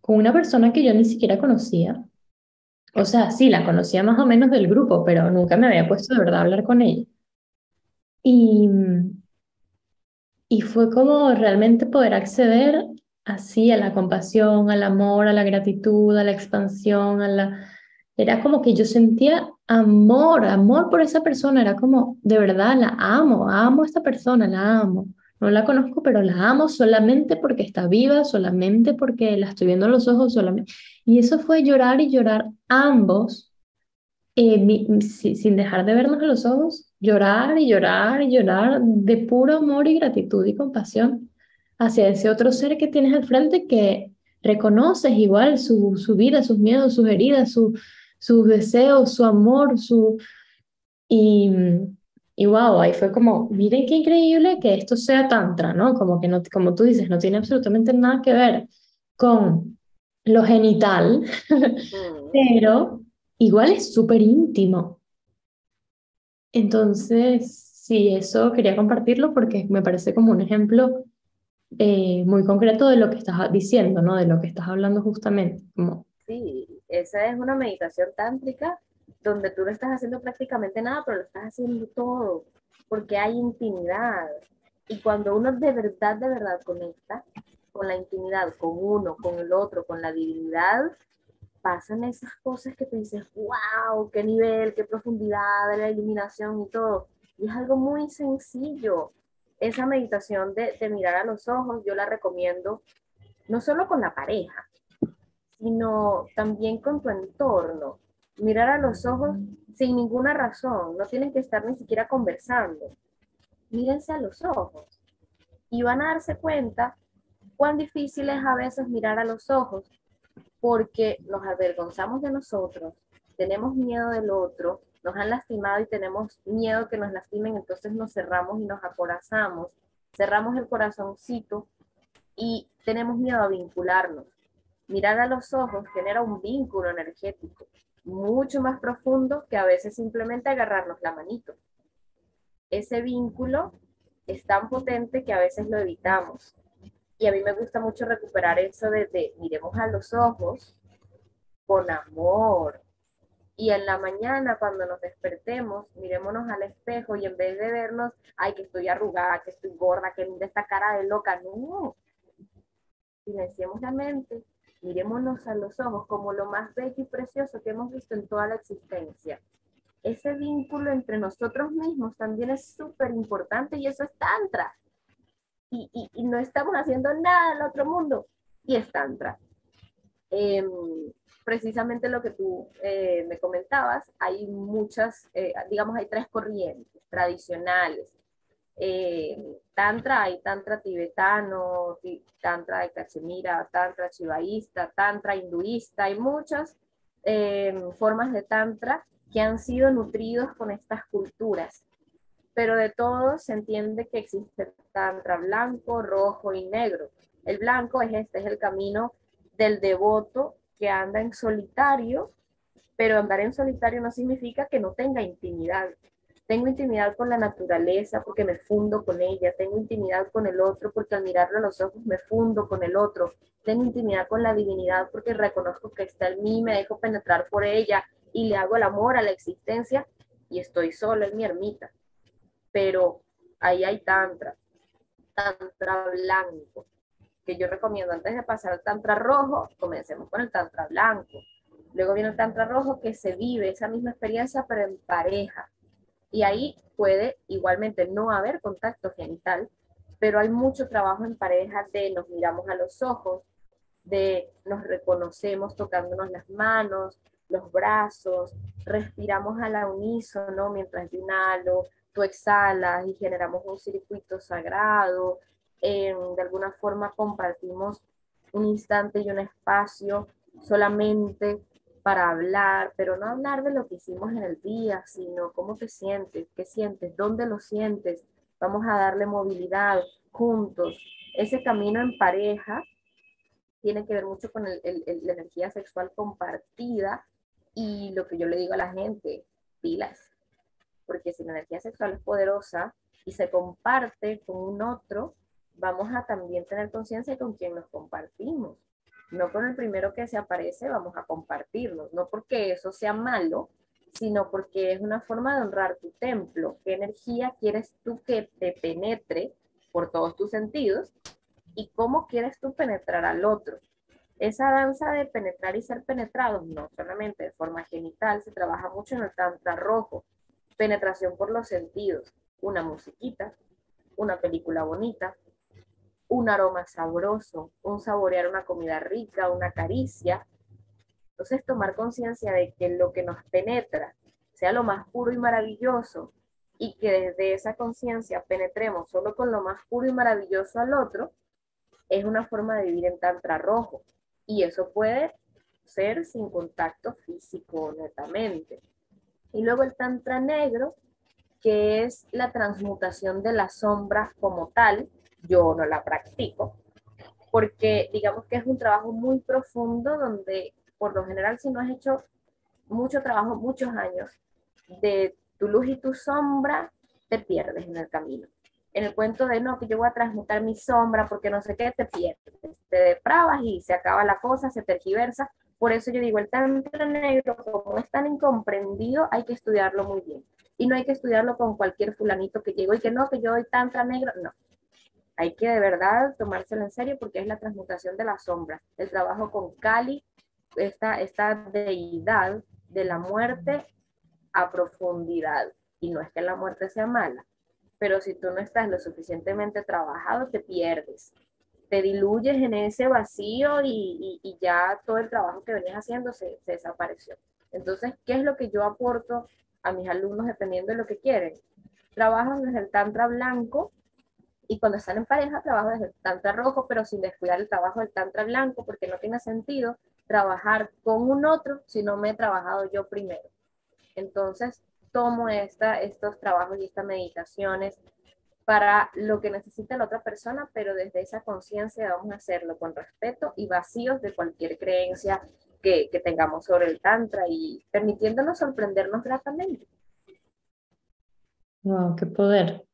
con una persona que yo ni siquiera conocía. O sea, sí, la conocía más o menos del grupo, pero nunca me había puesto de verdad a hablar con ella. Y, Y fue como realmente poder acceder así a la compasión, al amor, a la gratitud, a la expansión, a la... Era como que yo sentía amor, amor por esa persona, era como, de verdad, la amo, amo a esta persona, la amo. No la conozco, pero la amo solamente porque está viva, solamente porque la estoy viendo en los ojos, solamente. Y eso fue llorar y llorar ambos, eh, sin dejar de vernos a los ojos, llorar y llorar y llorar de puro amor y gratitud y compasión hacia ese otro ser que tienes al frente que reconoces igual su, su vida, sus miedos, sus heridas, su, sus deseos, su amor, su... y wow, ahí fue como, miren qué increíble que esto sea tantra, ¿no? Como que no, como tú dices, no tiene absolutamente nada que ver con lo genital, mm. (laughs) pero igual es súper íntimo. Entonces, sí, eso quería compartirlo porque me parece como un ejemplo eh, muy concreto de lo que estás diciendo, ¿no? De lo que estás hablando justamente. Como... Sí, esa es una meditación tántrica donde tú no estás haciendo prácticamente nada, pero lo estás haciendo todo, porque hay intimidad. Y cuando uno de verdad, de verdad conecta con la intimidad, con uno, con el otro, con la divinidad, pasan esas cosas que te dices, wow, qué nivel, qué profundidad de la iluminación y todo. Y es algo muy sencillo. Esa meditación de, de mirar a los ojos, yo la recomiendo no solo con la pareja, sino también con tu entorno. Mirar a los ojos sin ninguna razón, no tienen que estar ni siquiera conversando. Mírense a los ojos y van a darse cuenta cuán difícil es a veces mirar a los ojos porque nos avergonzamos de nosotros, tenemos miedo del otro, nos han lastimado y tenemos miedo que nos lastimen, entonces nos cerramos y nos acorazamos, cerramos el corazoncito y tenemos miedo a vincularnos. Mirar a los ojos genera un vínculo energético mucho más profundo que a veces simplemente agarrarnos la manito. Ese vínculo es tan potente que a veces lo evitamos. Y a mí me gusta mucho recuperar eso de, miremos a los ojos con amor. Y en la mañana, cuando nos despertemos, mirémonos al espejo y en vez de vernos, ay, que estoy arrugada, que estoy gorda, que mira esta cara de loca, no. Silenciemos la mente Miremonos a los ojos como lo más bello y precioso que hemos visto en toda la existencia. Ese vínculo entre nosotros mismos también es súper importante y eso es tantra. Y, y, no estamos haciendo nada del otro mundo y es tantra. Em, precisamente lo que tú eh, me comentabas, hay muchas, eh, digamos, hay tres corrientes tradicionales eh, tantra, hay tantra tibetano, tantra de cachemira, tantra chivaísta, tantra hinduista, hay muchas eh, formas de tantra que han sido nutridos con estas culturas. Pero de todos se entiende que existe tantra blanco, rojo y negro. El blanco es este, es el camino del devoto que anda en solitario, pero andar en solitario no significa que no tenga intimidad. Tengo intimidad con la naturaleza porque me fundo con ella. Tengo intimidad con el otro porque al mirarlo a los ojos me fundo con el otro. Tengo intimidad con la divinidad porque reconozco que está en mí, me dejo penetrar por ella y le hago el amor a la existencia y estoy sola en mi ermita. Pero ahí hay tantra, tantra blanco, que yo recomiendo antes de pasar al tantra rojo, comencemos con el tantra blanco. Luego viene el tantra rojo que se vive esa misma experiencia pero en pareja y ahí puede igualmente no haber contacto genital, pero hay mucho trabajo en pareja de nos miramos a los ojos, de nos reconocemos tocándonos las manos, los brazos, respiramos a la unísono mientras yo inhalo, tú exhalas y generamos un circuito sagrado. de alguna forma compartimos un instante y un espacio solamente para hablar, pero no hablar de lo que hicimos en el día, sino cómo te sientes, qué sientes, dónde lo sientes. Vamos a darle movilidad juntos. Ese camino en pareja tiene que ver mucho con la energía sexual compartida y lo que yo le digo a la gente, pilas, porque si la energía sexual es poderosa y se comparte con un otro, vamos a también tener conciencia con quien nos compartimos no con el primero que se aparece vamos a compartirlo, no porque eso sea malo, sino porque es una forma de honrar tu templo. ¿Qué energía quieres tú que te penetre por todos tus sentidos y cómo quieres tú penetrar al otro. Esa danza de penetrar y ser penetrados, no solamente de forma genital, se trabaja mucho en el tantra rojo. Penetración por los sentidos, una musiquita, una película bonita, un aroma sabroso, un saborear una comida rica, una caricia. Entonces tomar conciencia de que lo que nos penetra sea lo más puro y maravilloso y que desde esa conciencia penetremos solo con lo más puro y maravilloso al otro, es una forma de vivir en tantra rojo. Y eso puede ser sin contacto físico netamente. Y luego el tantra negro, que es la transmutación de la sombra como tal, yo no la practico, porque digamos que es un trabajo muy profundo donde por lo general si no has hecho mucho trabajo, muchos años de tu luz y tu sombra, te pierdes en el camino en el cuento de no, que yo voy a transmutar mi sombra porque no sé qué, te pierdes, te depravas y se acaba la cosa, se tergiversa. Por eso yo digo, el tantra negro, como es tan incomprendido, hay que estudiarlo muy bien. Y no hay que estudiarlo con cualquier fulanito que llegó y que no, que yo doy tantra negro, no. Hay que de verdad tomárselo en serio porque es la transmutación de la sombra, el trabajo con Kali, esta, esta deidad de la muerte a profundidad. Y no es que la muerte sea mala, pero si tú no estás lo suficientemente trabajado, te pierdes. Te diluyes en ese vacío y, ya todo el trabajo que venías haciendo se, se, desapareció. Entonces, ¿qué es lo que yo aporto a mis alumnos dependiendo de lo que quieren? Trabajo desde el tantra blanco y cuando están en pareja trabajo desde el tantra rojo, pero sin descuidar el trabajo del tantra blanco porque no tiene sentido trabajar con un otro si no me he trabajado yo primero. Entonces, tomo esta, estos trabajos y estas meditaciones para lo que necesita la otra persona, pero desde esa conciencia vamos a hacerlo con respeto y vacíos de cualquier creencia que, que tengamos sobre el Tantra y permitiéndonos sorprendernos gratamente. Wow, qué poder.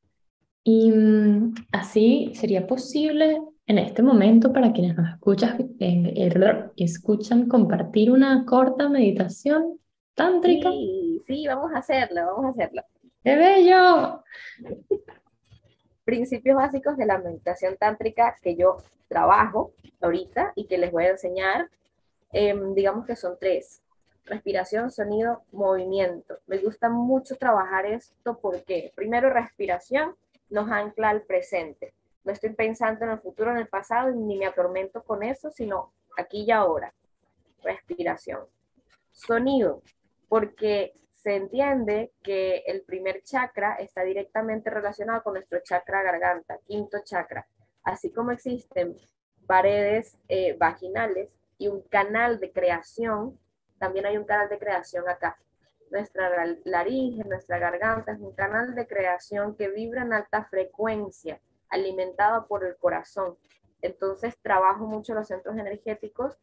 Y mm, así sería posible en este momento para quienes nos escuchan, escuchan compartir una corta meditación tántrica. Sí sí, vamos a hacerlo, vamos a hacerlo. ¡Qué bello! Principios básicos de la meditación tántrica que yo trabajo ahorita y que les voy a enseñar, em, digamos que son tres. Respiración, sonido, movimiento. Me gusta mucho trabajar esto porque primero respiración nos ancla al presente. No estoy pensando en el futuro, en el pasado, ni me atormento con eso, sino aquí y ahora. Respiración. Sonido, porque se entiende que el primer chakra está directamente relacionado con nuestro chakra garganta, quinto chakra, así como existen paredes eh, vaginales y un canal de creación, también hay un canal de creación acá. Nuestra laringe, nuestra garganta es un canal de creación que vibra en alta frecuencia, alimentado por el corazón. Entonces trabajo mucho los centros energéticos,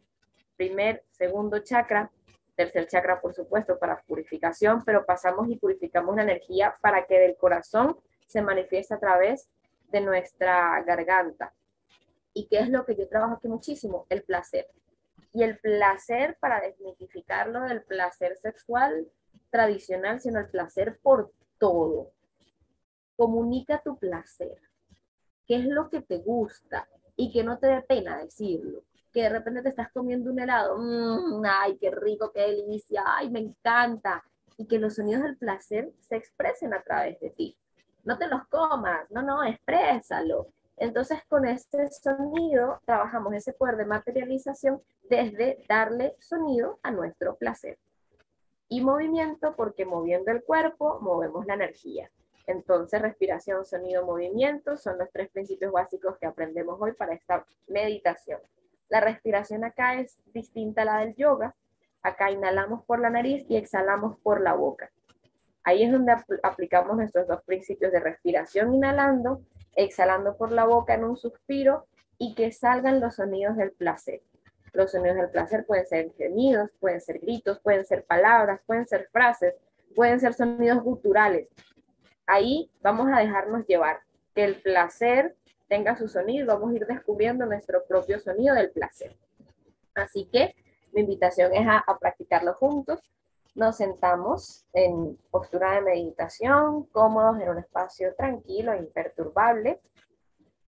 primer, segundo chakra, tercer chakra, por supuesto, para purificación, pero pasamos y purificamos la energía para que del corazón se manifieste a través de nuestra garganta. ¿Y qué es lo que yo trabajo aquí muchísimo? El placer. Y el placer, para desmitificarlo del placer sexual tradicional, sino el placer por todo. Comunica tu placer. ¿Qué es lo que te gusta? Y que no te dé pena decirlo que de repente te estás comiendo un helado, mmm, ay, qué rico, qué delicia, ay, me encanta, y que los sonidos del placer se expresen a través de ti. No te los comas, no, no, exprésalo. Entonces con este sonido trabajamos ese poder de materialización desde darle sonido a nuestro placer. Y movimiento porque moviendo el cuerpo movemos la energía. Entonces respiración, sonido, movimiento son los tres principios básicos que aprendemos hoy para esta meditación. La respiración acá es distinta a la del yoga. Acá inhalamos por la nariz y exhalamos por la boca. Ahí es donde aplicamos nuestros dos principios de respiración inhalando, exhalando por la boca en un suspiro y que salgan los sonidos del placer. Los sonidos del placer pueden ser gemidos, pueden ser gritos, pueden ser palabras, pueden ser frases, pueden ser sonidos guturales. Ahí vamos a dejarnos llevar, que el placer tenga su sonido, vamos a ir descubriendo nuestro propio sonido del placer. Así que mi invitación es a, practicarlo juntos. Nos sentamos en postura de meditación, cómodos en un espacio tranquilo e imperturbable.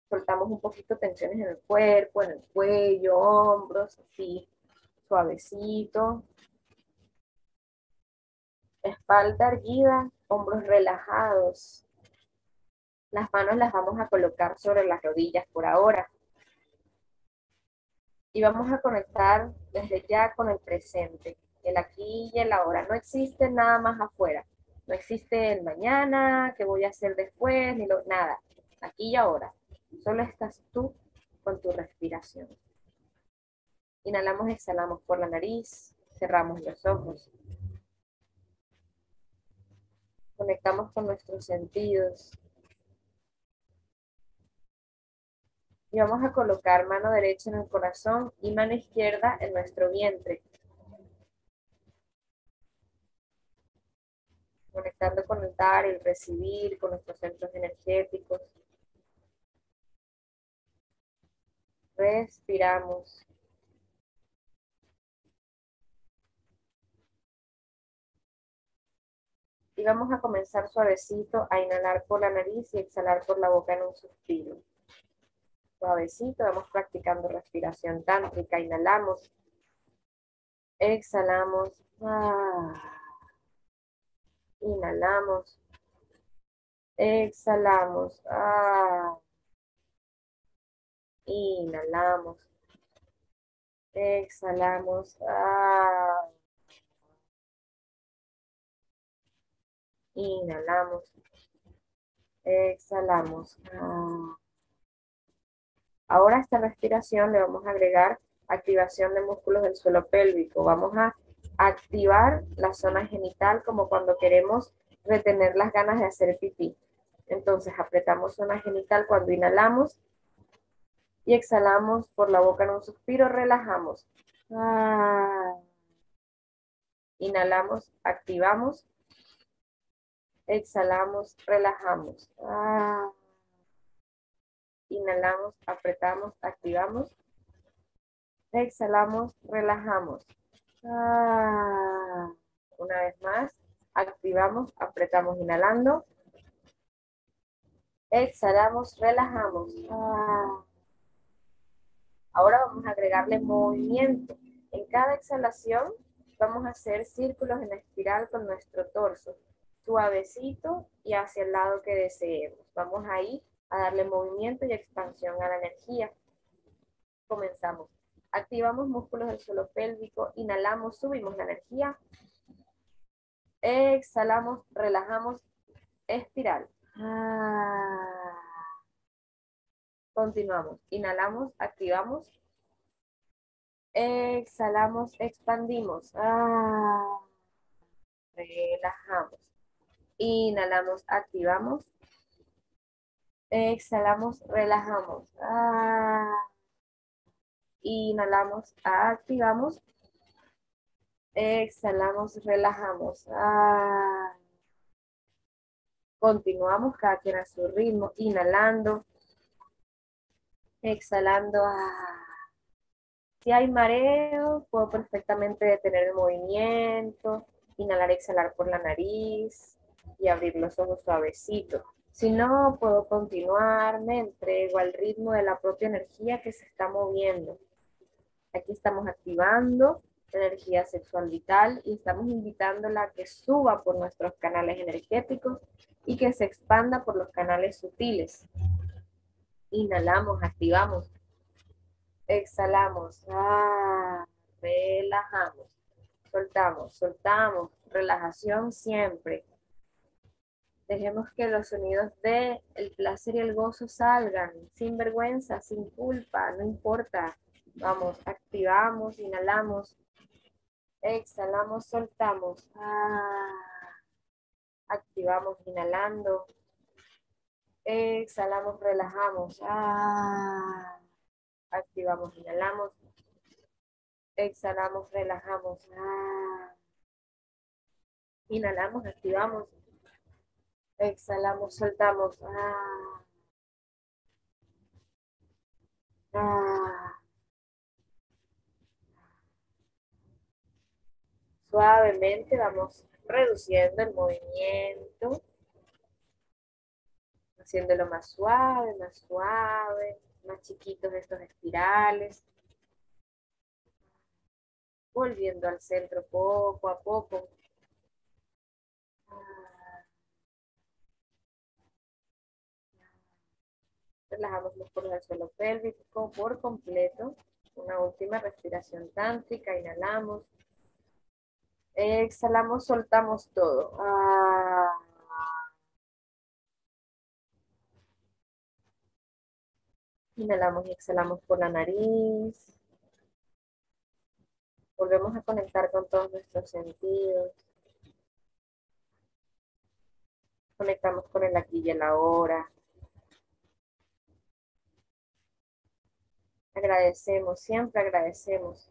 Soltamos un poquito tensiones en el cuerpo, en el cuello, hombros, así, suavecito. Espalda erguida, hombros relajados. Las manos las vamos a colocar sobre las rodillas por ahora. Y vamos a conectar desde ya con el presente, el aquí y el ahora. No existe nada más afuera. No existe el mañana, qué voy a hacer después, ni lo, nada. Aquí y ahora. Solo estás tú con tu respiración. Inhalamos, exhalamos por la nariz, cerramos los ojos. Conectamos con nuestros sentidos. Y vamos a colocar mano derecha en el corazón y mano izquierda en nuestro vientre. Conectando con el dar, el recibir, con nuestros centros energéticos. Respiramos. Y vamos a comenzar suavecito a inhalar por la nariz y exhalar por la boca en un suspiro. Suavecito, vamos practicando respiración tántrica. Inhalamos. Exhalamos. Ah. Inhalamos. Exhalamos. Ah. Inhalamos. Exhalamos. Ah. Inhalamos. Exhalamos. Ah. Ahora a esta respiración le vamos a agregar activación de músculos del suelo pélvico. Vamos a activar la zona genital como cuando queremos retener las ganas de hacer pipí. Entonces apretamos zona genital cuando inhalamos y exhalamos por la boca en un suspiro, relajamos. Ah. Inhalamos, activamos. Exhalamos, relajamos. Ah. Inhalamos, apretamos, activamos. Exhalamos, relajamos. Ah. Una vez más, activamos, apretamos, inhalando. Exhalamos, relajamos. Ah. Ahora vamos a agregarle movimiento. En cada exhalación vamos a hacer círculos en espiral con nuestro torso, suavecito y hacia el lado que deseemos. Vamos ahí a darle movimiento y expansión a la energía. Comenzamos. Activamos músculos del suelo pélvico, inhalamos, subimos la energía. Exhalamos, relajamos, espiral. Ah. Continuamos. Inhalamos, activamos. Exhalamos, expandimos. Ah. Relajamos. Inhalamos, activamos. Exhalamos, relajamos. Ah. Inhalamos, activamos. Exhalamos, relajamos. Ah. Continuamos cada quien a su ritmo, inhalando, Exhalando. Ah. Si hay mareo, puedo perfectamente detener el movimiento, inhalar, exhalar por la nariz y abrir los ojos suavecito. Si no, puedo continuar, me entrego al ritmo de la propia energía que se está moviendo. Aquí estamos activando energía sexual vital y estamos invitándola a que suba por nuestros canales energéticos y que se expanda por los canales sutiles. Inhalamos, activamos. Exhalamos. Ah, relajamos. Soltamos, soltamos. Relajación siempre. Dejemos que los sonidos de el placer y el gozo salgan sin vergüenza, sin culpa, no importa. Vamos, activamos, inhalamos. Exhalamos, soltamos. Ah, activamos, inhalando. Exhalamos, relajamos. Ah. Activamos, inhalamos. Exhalamos, relajamos. Ah. Inhalamos, activamos. Exhalamos, soltamos. Ah. Suavemente vamos reduciendo el movimiento haciéndolo más suave, más suave, más chiquitos estos espirales. Volviendo al centro poco a poco. Relajamos músculos del suelo pélvico por completo. Una última respiración tántrica. Inhalamos. Exhalamos, soltamos todo. Ah. Inhalamos y exhalamos por la nariz. Volvemos a conectar con todos nuestros sentidos. Conectamos con el aquí y el ahora. Agradecemos, siempre agradecemos.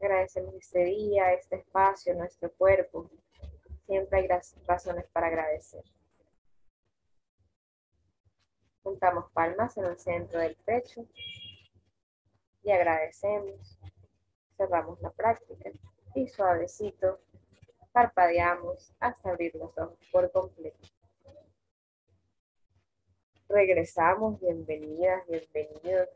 Agradecemos este día, este espacio, nuestro cuerpo. Siempre hay razones para agradecer. Juntamos palmas en el centro del pecho y agradecemos. Cerramos la práctica y suavecito parpadeamos hasta abrir los ojos por completo. Regresamos, bienvenidas, bienvenidos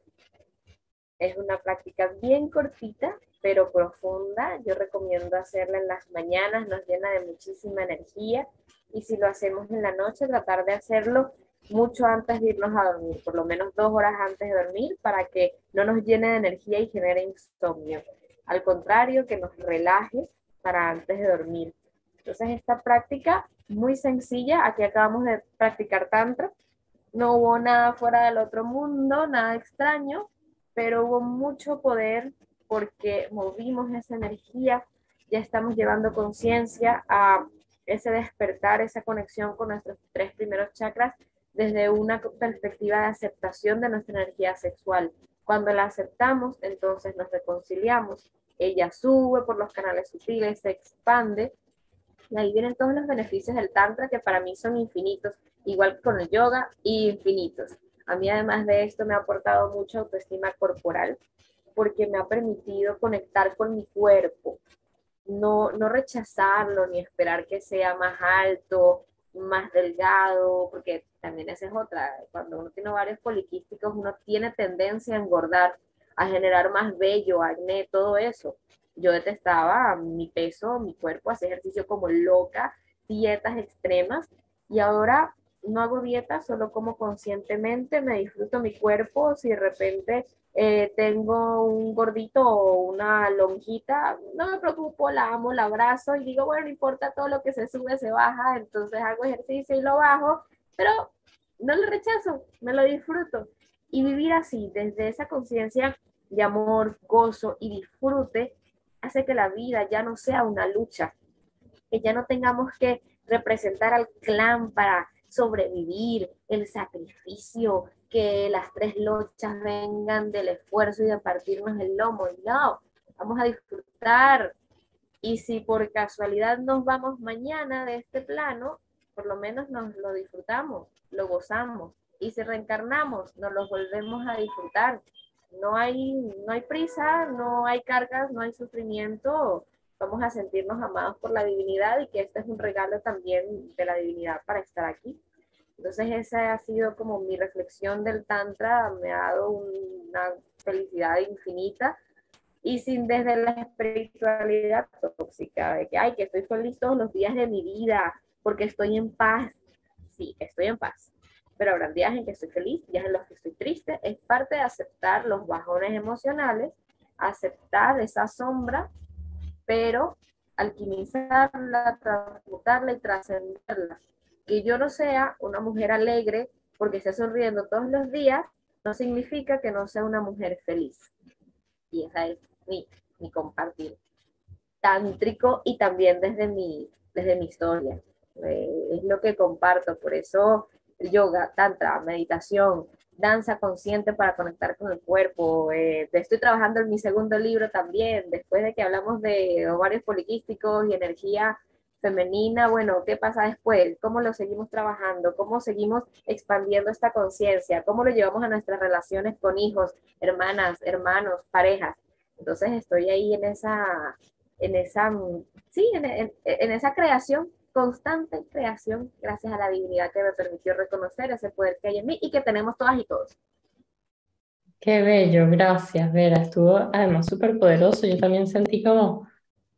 es una práctica bien cortita, pero profunda. Yo recomiendo hacerla en las mañanas, nos llena de muchísima energía. Y si lo hacemos en la noche, tratar de hacerlo mucho antes de irnos a dormir, por lo menos dos horas antes de dormir, para que no nos llene de energía y genere insomnio. Al contrario, que nos relaje para antes de dormir. Entonces, esta práctica muy sencilla, aquí acabamos de practicar tantra, no hubo nada fuera del otro mundo, nada extraño, pero hubo mucho poder porque movimos esa energía, ya estamos llevando conciencia a ese despertar, esa conexión con nuestros tres primeros chakras desde una perspectiva de aceptación de nuestra energía sexual. Cuando la aceptamos, entonces nos reconciliamos, ella sube por los canales sutiles, se expande, y ahí vienen todos los beneficios del Tantra que para mí son infinitos, igual que con el yoga, infinitos. A mí además de esto me ha aportado mucha autoestima corporal porque me ha permitido conectar con mi cuerpo, no, no rechazarlo ni esperar que sea más alto, más delgado, porque también esa es otra, cuando uno tiene varios poliquísticos uno tiene tendencia a engordar, a generar más vello, acné, todo eso. Yo detestaba mi peso, mi cuerpo, hacía ejercicio como loca, dietas extremas y ahora no hago dieta, solo como conscientemente, me disfruto mi cuerpo, si de repente eh, tengo un gordito o una lonjita, no me preocupo, la amo, la abrazo y digo, bueno, no importa todo lo que se sube, se baja, entonces hago ejercicio y lo bajo, pero no lo rechazo, me lo disfruto. Y vivir así, desde esa conciencia de amor, gozo y disfrute, hace que la vida ya no sea una lucha, que ya no tengamos que representar al clan para sobrevivir, el sacrificio, que las tres lochas vengan del esfuerzo y de partirnos el lomo. No, vamos a disfrutar. Y si por casualidad nos vamos mañana de este plano, por lo menos nos lo disfrutamos, lo gozamos. Y si reencarnamos, nos lo volvemos a disfrutar. No hay, no hay prisa, no hay cargas, no hay sufrimiento. Vamos a sentirnos amados por la divinidad y que este es un regalo también de la divinidad para estar aquí. Entonces esa ha sido como mi reflexión del Tantra, me ha dado una felicidad infinita y sin desde la espiritualidad tóxica, de que, ay, que estoy feliz todos los días de mi vida porque estoy en paz. Sí, estoy en paz, pero habrá días en que estoy feliz, días en los que estoy triste. Es parte de aceptar los bajones emocionales, aceptar esa sombra, pero alquimizarla, transmutarla y trascenderla que yo no sea una mujer alegre porque esté sonriendo todos los días, no significa que no sea una mujer feliz. Y esa es mi, mi compartir tántrico y también desde mi, desde mi historia. Eh, es lo que comparto, por eso yoga, tantra, meditación, danza consciente para conectar con el cuerpo. Eh, estoy trabajando en mi segundo libro también, después de que hablamos de ovarios poliquísticos y energía femenina, bueno, ¿qué pasa después? ¿Cómo lo seguimos trabajando? ¿Cómo seguimos expandiendo esta conciencia? ¿Cómo lo llevamos a nuestras relaciones con hijos, hermanas, hermanos, parejas? Entonces estoy ahí en esa, en esa, sí, en, esa creación constante creación gracias a la divinidad que me permitió reconocer ese poder que hay en mí y que tenemos todas y todos. Qué bello, gracias, Vera. Estuvo además súper poderoso. Yo también sentí como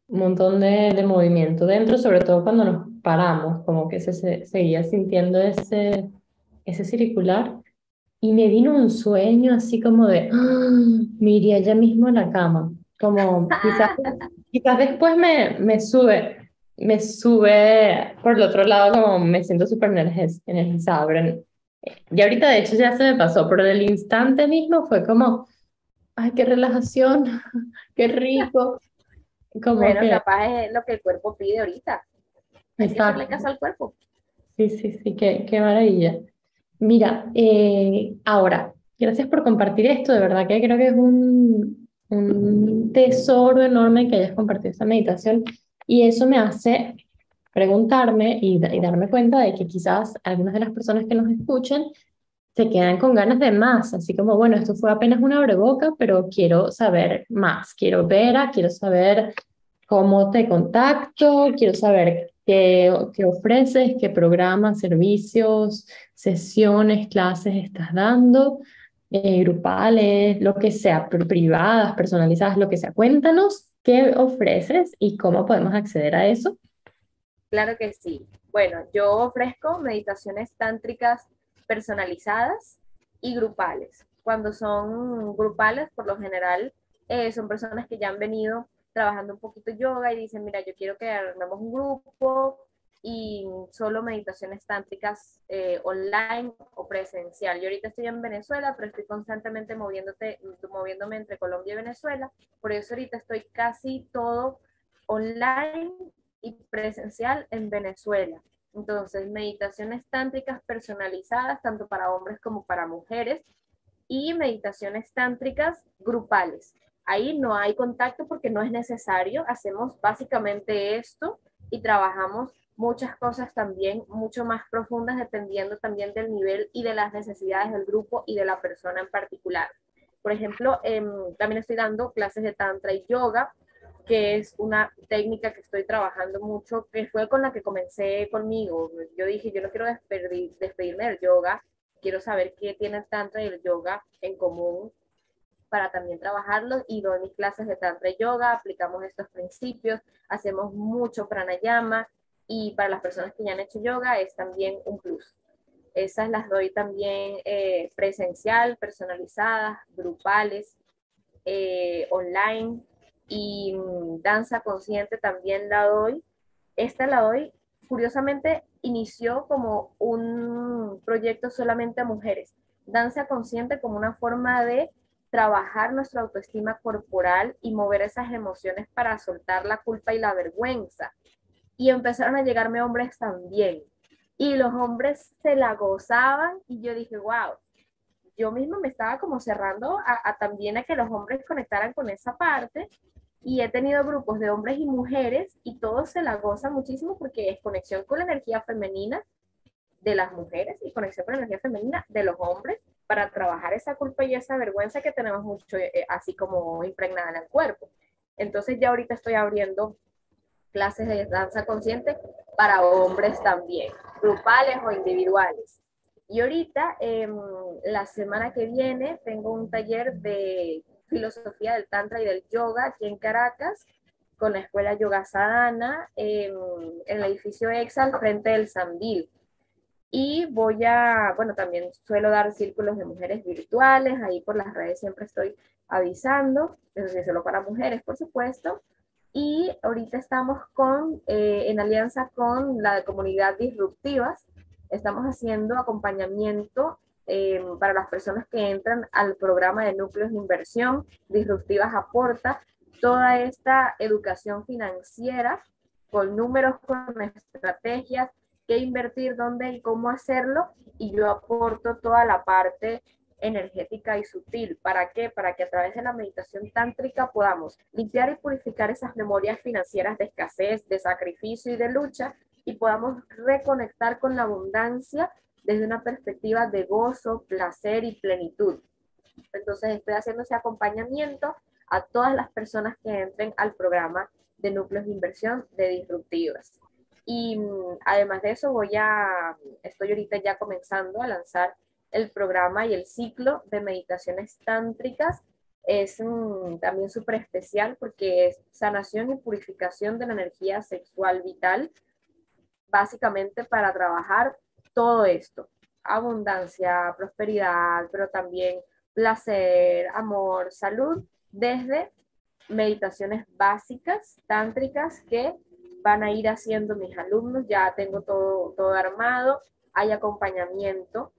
un montón de, de, movimiento dentro, sobre todo cuando nos paramos, como que se, se, seguía sintiendo ese, ese circular. Y me vino un sueño así como de, ¡Ah! me iría ya mismo a la cama. Como quizás, (laughs) quizás después me, me sube, me sube por el otro lado, como me siento súper energizada. Pero y ahorita de hecho ya se me pasó, pero el instante mismo fue como, ay, qué relajación, (laughs) qué rico. Como bueno, capaz es lo que el cuerpo pide ahorita. Que hacerle caso al cuerpo. Sí, sí, sí, qué, qué maravilla. Mira, eh, ahora, gracias por compartir esto, de verdad que creo que es un, un tesoro enorme que hayas compartido esta meditación y eso me hace preguntarme y, darme cuenta de que quizás algunas de las personas que nos escuchen se quedan con ganas de más, así como, bueno, esto fue apenas una boca, pero quiero saber más, quiero ver, quiero saber cómo te contacto, quiero saber qué, qué ofreces, qué programas, servicios, sesiones, clases estás dando, eh, grupales, lo que sea, privadas, personalizadas, lo que sea. Cuéntanos qué ofreces y cómo podemos acceder a eso Claro que sí. Bueno, yo ofrezco meditaciones tántricas personalizadas y grupales. Cuando son grupales, por lo general, eh, son personas que ya han venido trabajando un poquito yoga y dicen, mira, yo quiero que armemos un grupo y solo meditaciones tántricas eh, online o presencial. Yo ahorita estoy en Venezuela, pero estoy constantemente moviéndote, moviéndome entre Colombia y Venezuela. Por eso ahorita estoy casi todo online y presencial en Venezuela. Entonces, meditaciones tántricas personalizadas tanto para hombres como para mujeres y meditaciones tántricas grupales. Ahí no hay contacto porque no es necesario. Hacemos básicamente esto y trabajamos muchas cosas también mucho más profundas dependiendo también del nivel y de las necesidades del grupo y de la persona en particular. Por ejemplo, em, también estoy dando clases de tantra y yoga que es una técnica que estoy trabajando mucho, que fue con la que comencé conmigo. Yo dije, yo no quiero despedirme del yoga, quiero saber qué tiene el tantra y el yoga en común para también trabajarlo y doy mis clases de tantra y yoga, aplicamos estos principios, hacemos mucho pranayama y para las personas que ya han hecho yoga es también un plus. Esas las doy también eh, presencial, personalizadas, grupales, eh, online, y mm, danza consciente también la doy. Esta la doy, curiosamente, inició como un proyecto solamente a mujeres. Danza consciente como una forma de trabajar nuestra autoestima corporal y mover esas emociones para soltar la culpa y la vergüenza. Y empezaron a llegarme hombres también. Y los hombres se la gozaban y yo dije, wow, yo misma me estaba como cerrando a, también a que los hombres conectaran con esa parte y he tenido grupos de hombres y mujeres y todos se la gozan muchísimo porque es conexión con la energía femenina de las mujeres y conexión con la energía femenina de los hombres para trabajar esa culpa y esa vergüenza que tenemos mucho eh, así como impregnada en el cuerpo. Entonces ya ahorita estoy abriendo clases de danza consciente para hombres también, grupales o individuales. Y ahorita, em, la semana que viene, tengo un taller de filosofía del Tantra y del Yoga aquí en Caracas, con la escuela Yoga Sadhana, en, el edificio Exal, frente del Sambil. Y voy a, bueno, también suelo dar círculos de mujeres virtuales, ahí por las redes siempre estoy avisando, eso sí, solo para mujeres, por supuesto. Y ahorita estamos con, eh, en alianza con la comunidad Disruptivas, estamos haciendo acompañamiento eh, para las personas que entran al programa de núcleos de inversión, Disruptivas aporta toda esta educación financiera con números, con estrategias, qué invertir, dónde y cómo hacerlo, y yo aporto toda la parte energética y sutil. ¿Para qué? Para que a través de la meditación tántrica podamos limpiar y purificar esas memorias financieras de escasez, de sacrificio y de lucha y podamos reconectar con la abundancia desde una perspectiva de gozo, placer y plenitud. Entonces estoy haciendo ese acompañamiento a todas las personas que entren al programa de núcleos de inversión de disruptivas. Y mm, además de eso, voy a, estoy ahorita ya comenzando a lanzar el programa y el ciclo de meditaciones tántricas. Es mm, también súper especial porque es sanación y purificación de la energía sexual vital, básicamente para trabajar todo esto, abundancia, prosperidad, pero también placer, amor, salud, desde meditaciones básicas, tántricas, que van a ir haciendo mis alumnos. Ya tengo todo, todo armado, hay acompañamiento.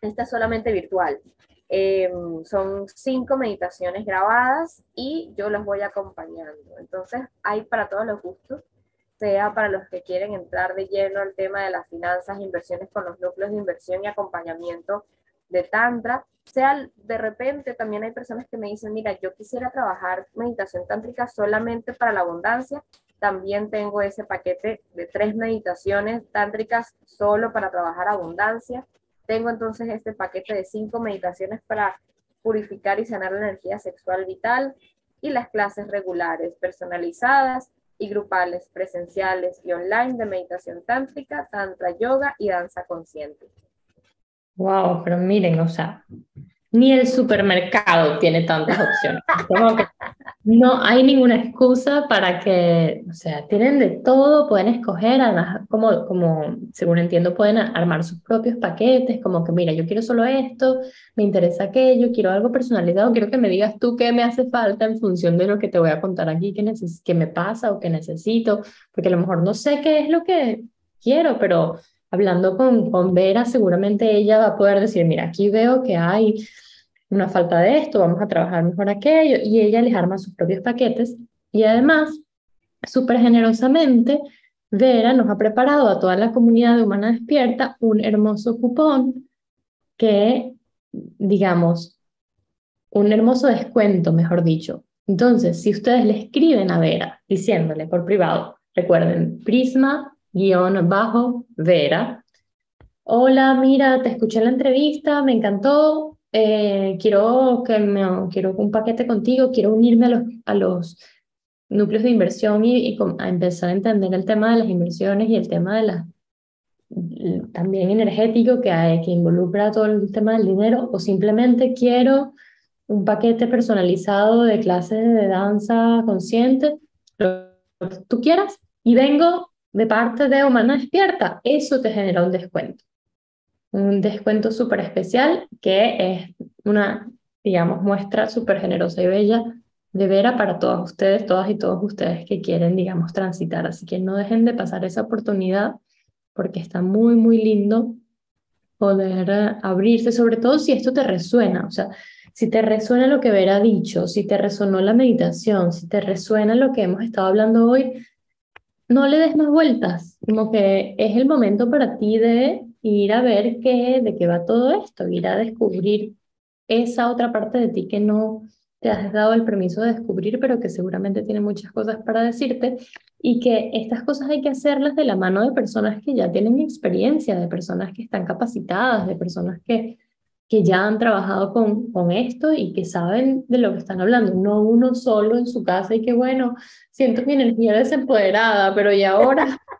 Esta es solamente virtual. Em, son cinco meditaciones grabadas y yo los voy acompañando. Entonces, hay para todos los gustos, sea para los que quieren entrar de lleno al tema de las finanzas, inversiones con los núcleos de inversión y acompañamiento de Tantra, sea de repente también hay personas que me dicen, mira, yo quisiera trabajar meditación tántrica solamente para la abundancia, también tengo ese paquete de tres meditaciones tántricas solo para trabajar abundancia. Tengo entonces este paquete de cinco meditaciones para purificar y sanar la energía sexual vital y las clases regulares, personalizadas y grupales, presenciales y online de meditación tántrica, tantra yoga y danza consciente. Wow, pero miren, o sea, ni el supermercado tiene tantas opciones. No hay ninguna excusa para que, o sea, tienen de todo, pueden escoger, como, como según entiendo, pueden armar sus propios paquetes, como que, mira, yo quiero solo esto, me interesa aquello, quiero algo personalizado, quiero que me digas tú qué me hace falta en función de lo que te voy a contar aquí, qué, qué me pasa o qué necesito, porque a lo mejor no sé qué es lo que quiero, pero hablando con, con Vera, seguramente ella va a poder decir, mira, aquí veo que hay una falta de esto, vamos a trabajar mejor aquello, y ella les arma sus propios paquetes. Y además, súper generosamente, Vera nos ha preparado a toda la comunidad de Humana Despierta un hermoso cupón que, digamos, un hermoso descuento, mejor dicho. Entonces, si ustedes le escriben a Vera diciéndole por privado, recuerden, Prisma guion bajo Vera. Hola, mira, te escuché en la entrevista, me encantó. Eh, quiero que me, quiero un paquete contigo, quiero unirme a los, a los núcleos de inversión y, y a empezar a entender el tema de las inversiones y el tema de la también energético que, hay, que involucra todo el tema del dinero o simplemente quiero un paquete personalizado de clases de danza consciente, lo que tú quieras, y vengo de parte de Humana Despierta, eso te genera un descuento. Un descuento súper especial que es una, digamos, muestra súper generosa y bella de vera para todos ustedes, todas y todos ustedes que quieren, digamos, transitar. Así que no dejen de pasar esa oportunidad porque está muy, muy lindo poder eh, abrirse, sobre todo si esto te resuena, o sea, si te resuena lo que Vera ha dicho, si te resonó la meditación, si te resuena lo que hemos estado hablando hoy, no le des más vueltas, como que es el momento para ti de ir a ver qué, de qué va todo esto, ir a descubrir esa otra parte de ti que no te has dado el permiso de descubrir, pero que seguramente tiene muchas cosas para decirte y que estas cosas hay que hacerlas de la mano de personas que ya tienen experiencia, de personas que están capacitadas, de personas que que ya han trabajado con, con esto y que saben de lo que están hablando, no uno solo en su casa y que bueno, siento mi energía desempoderada, pero ¿y ahora? (laughs)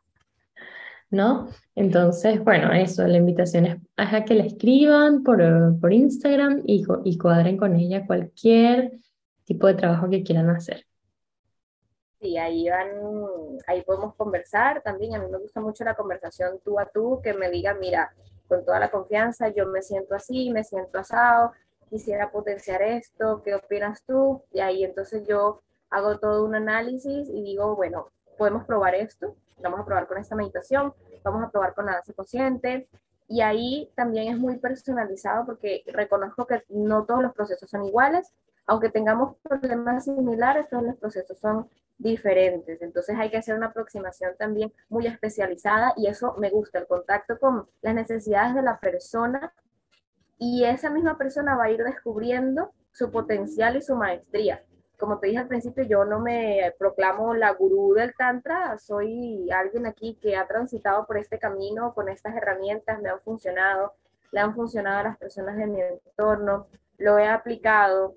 ¿No? Entonces, bueno, eso, la invitación es a que le escriban por, por Instagram y, y cuadren con ella cualquier tipo de trabajo que quieran hacer. Sí, ahí van, ahí podemos conversar también. A mí me gusta mucho la conversación tú a tú, que me digan, mira, con toda la confianza, yo me siento así, me siento asado, quisiera potenciar esto, ¿qué opinas tú? Y ahí entonces yo hago todo un análisis y digo, bueno, podemos probar esto, vamos a probar con esta meditación, vamos a probar con la danza consciente. Y ahí también es muy personalizado porque reconozco que no todos los procesos son iguales, aunque tengamos problemas similares, todos los procesos son diferentes. Entonces hay que hacer una aproximación también muy especializada y eso me gusta, el contacto con las necesidades de la persona y esa misma persona va a ir descubriendo su potencial y su maestría. Como te dije al principio, yo no me proclamo la gurú del Tantra, soy alguien aquí que ha transitado por este camino con estas herramientas, me han funcionado, le han funcionado a las personas de mi entorno, lo he aplicado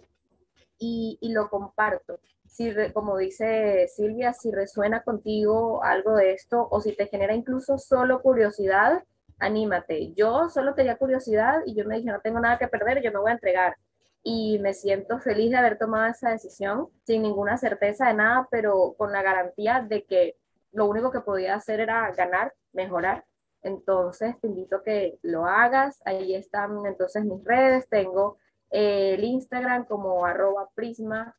y, y lo comparto si, como dice Silvia, si resuena contigo algo de esto o si te genera incluso solo curiosidad, anímate. Yo solo tenía curiosidad y yo me dije, no tengo nada que perder, yo me voy a entregar. Y me siento feliz de haber tomado esa decisión sin ninguna certeza de nada, pero con la garantía de que lo único que podía hacer era ganar, mejorar. Entonces te invito a que lo hagas. Ahí están entonces mis redes. Tengo eh, el Instagram como arroba prisma-vera.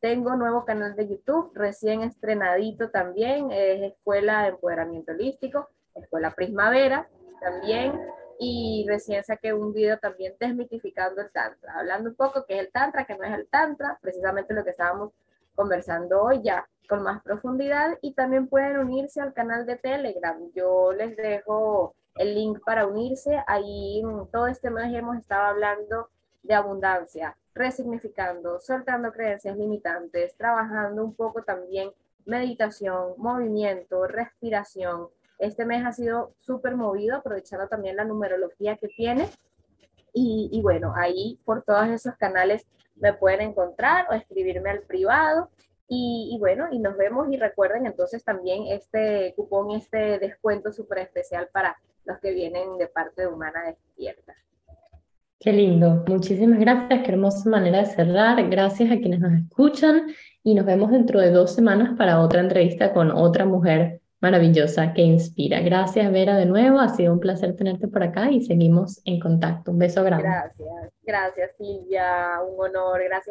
Tengo nuevo canal de YouTube, recién estrenadito también, es Escuela de Empoderamiento Holístico. Escuela Primavera también, y recién saqué un video también desmitificando el Tantra, hablando un poco qué es el Tantra, qué no es el Tantra, precisamente lo que estábamos conversando hoy ya con más profundidad y también pueden unirse al canal de Telegram. Yo les dejo el link para unirse. Ahí todo este mes hemos estado hablando de abundancia, resignificando, soltando creencias limitantes, trabajando un poco también meditación, movimiento, respiración, este mes ha sido súper movido, aprovechando también la numerología que tiene. Y, bueno, ahí por todos esos canales me pueden encontrar o escribirme al privado. Y, bueno, y nos vemos y recuerden entonces también este cupón, este descuento súper especial para los que vienen de parte de Humana Despierta. Qué lindo, muchísimas gracias, qué hermosa manera de cerrar. Gracias a quienes nos escuchan y nos vemos dentro de dos semanas para otra entrevista con otra mujer maravillosa que inspira. Gracias, Vera, de nuevo. Ha sido un placer tenerte por acá y seguimos en contacto. Un beso grande. Gracias, gracias, Silvia. Un honor. Gracias.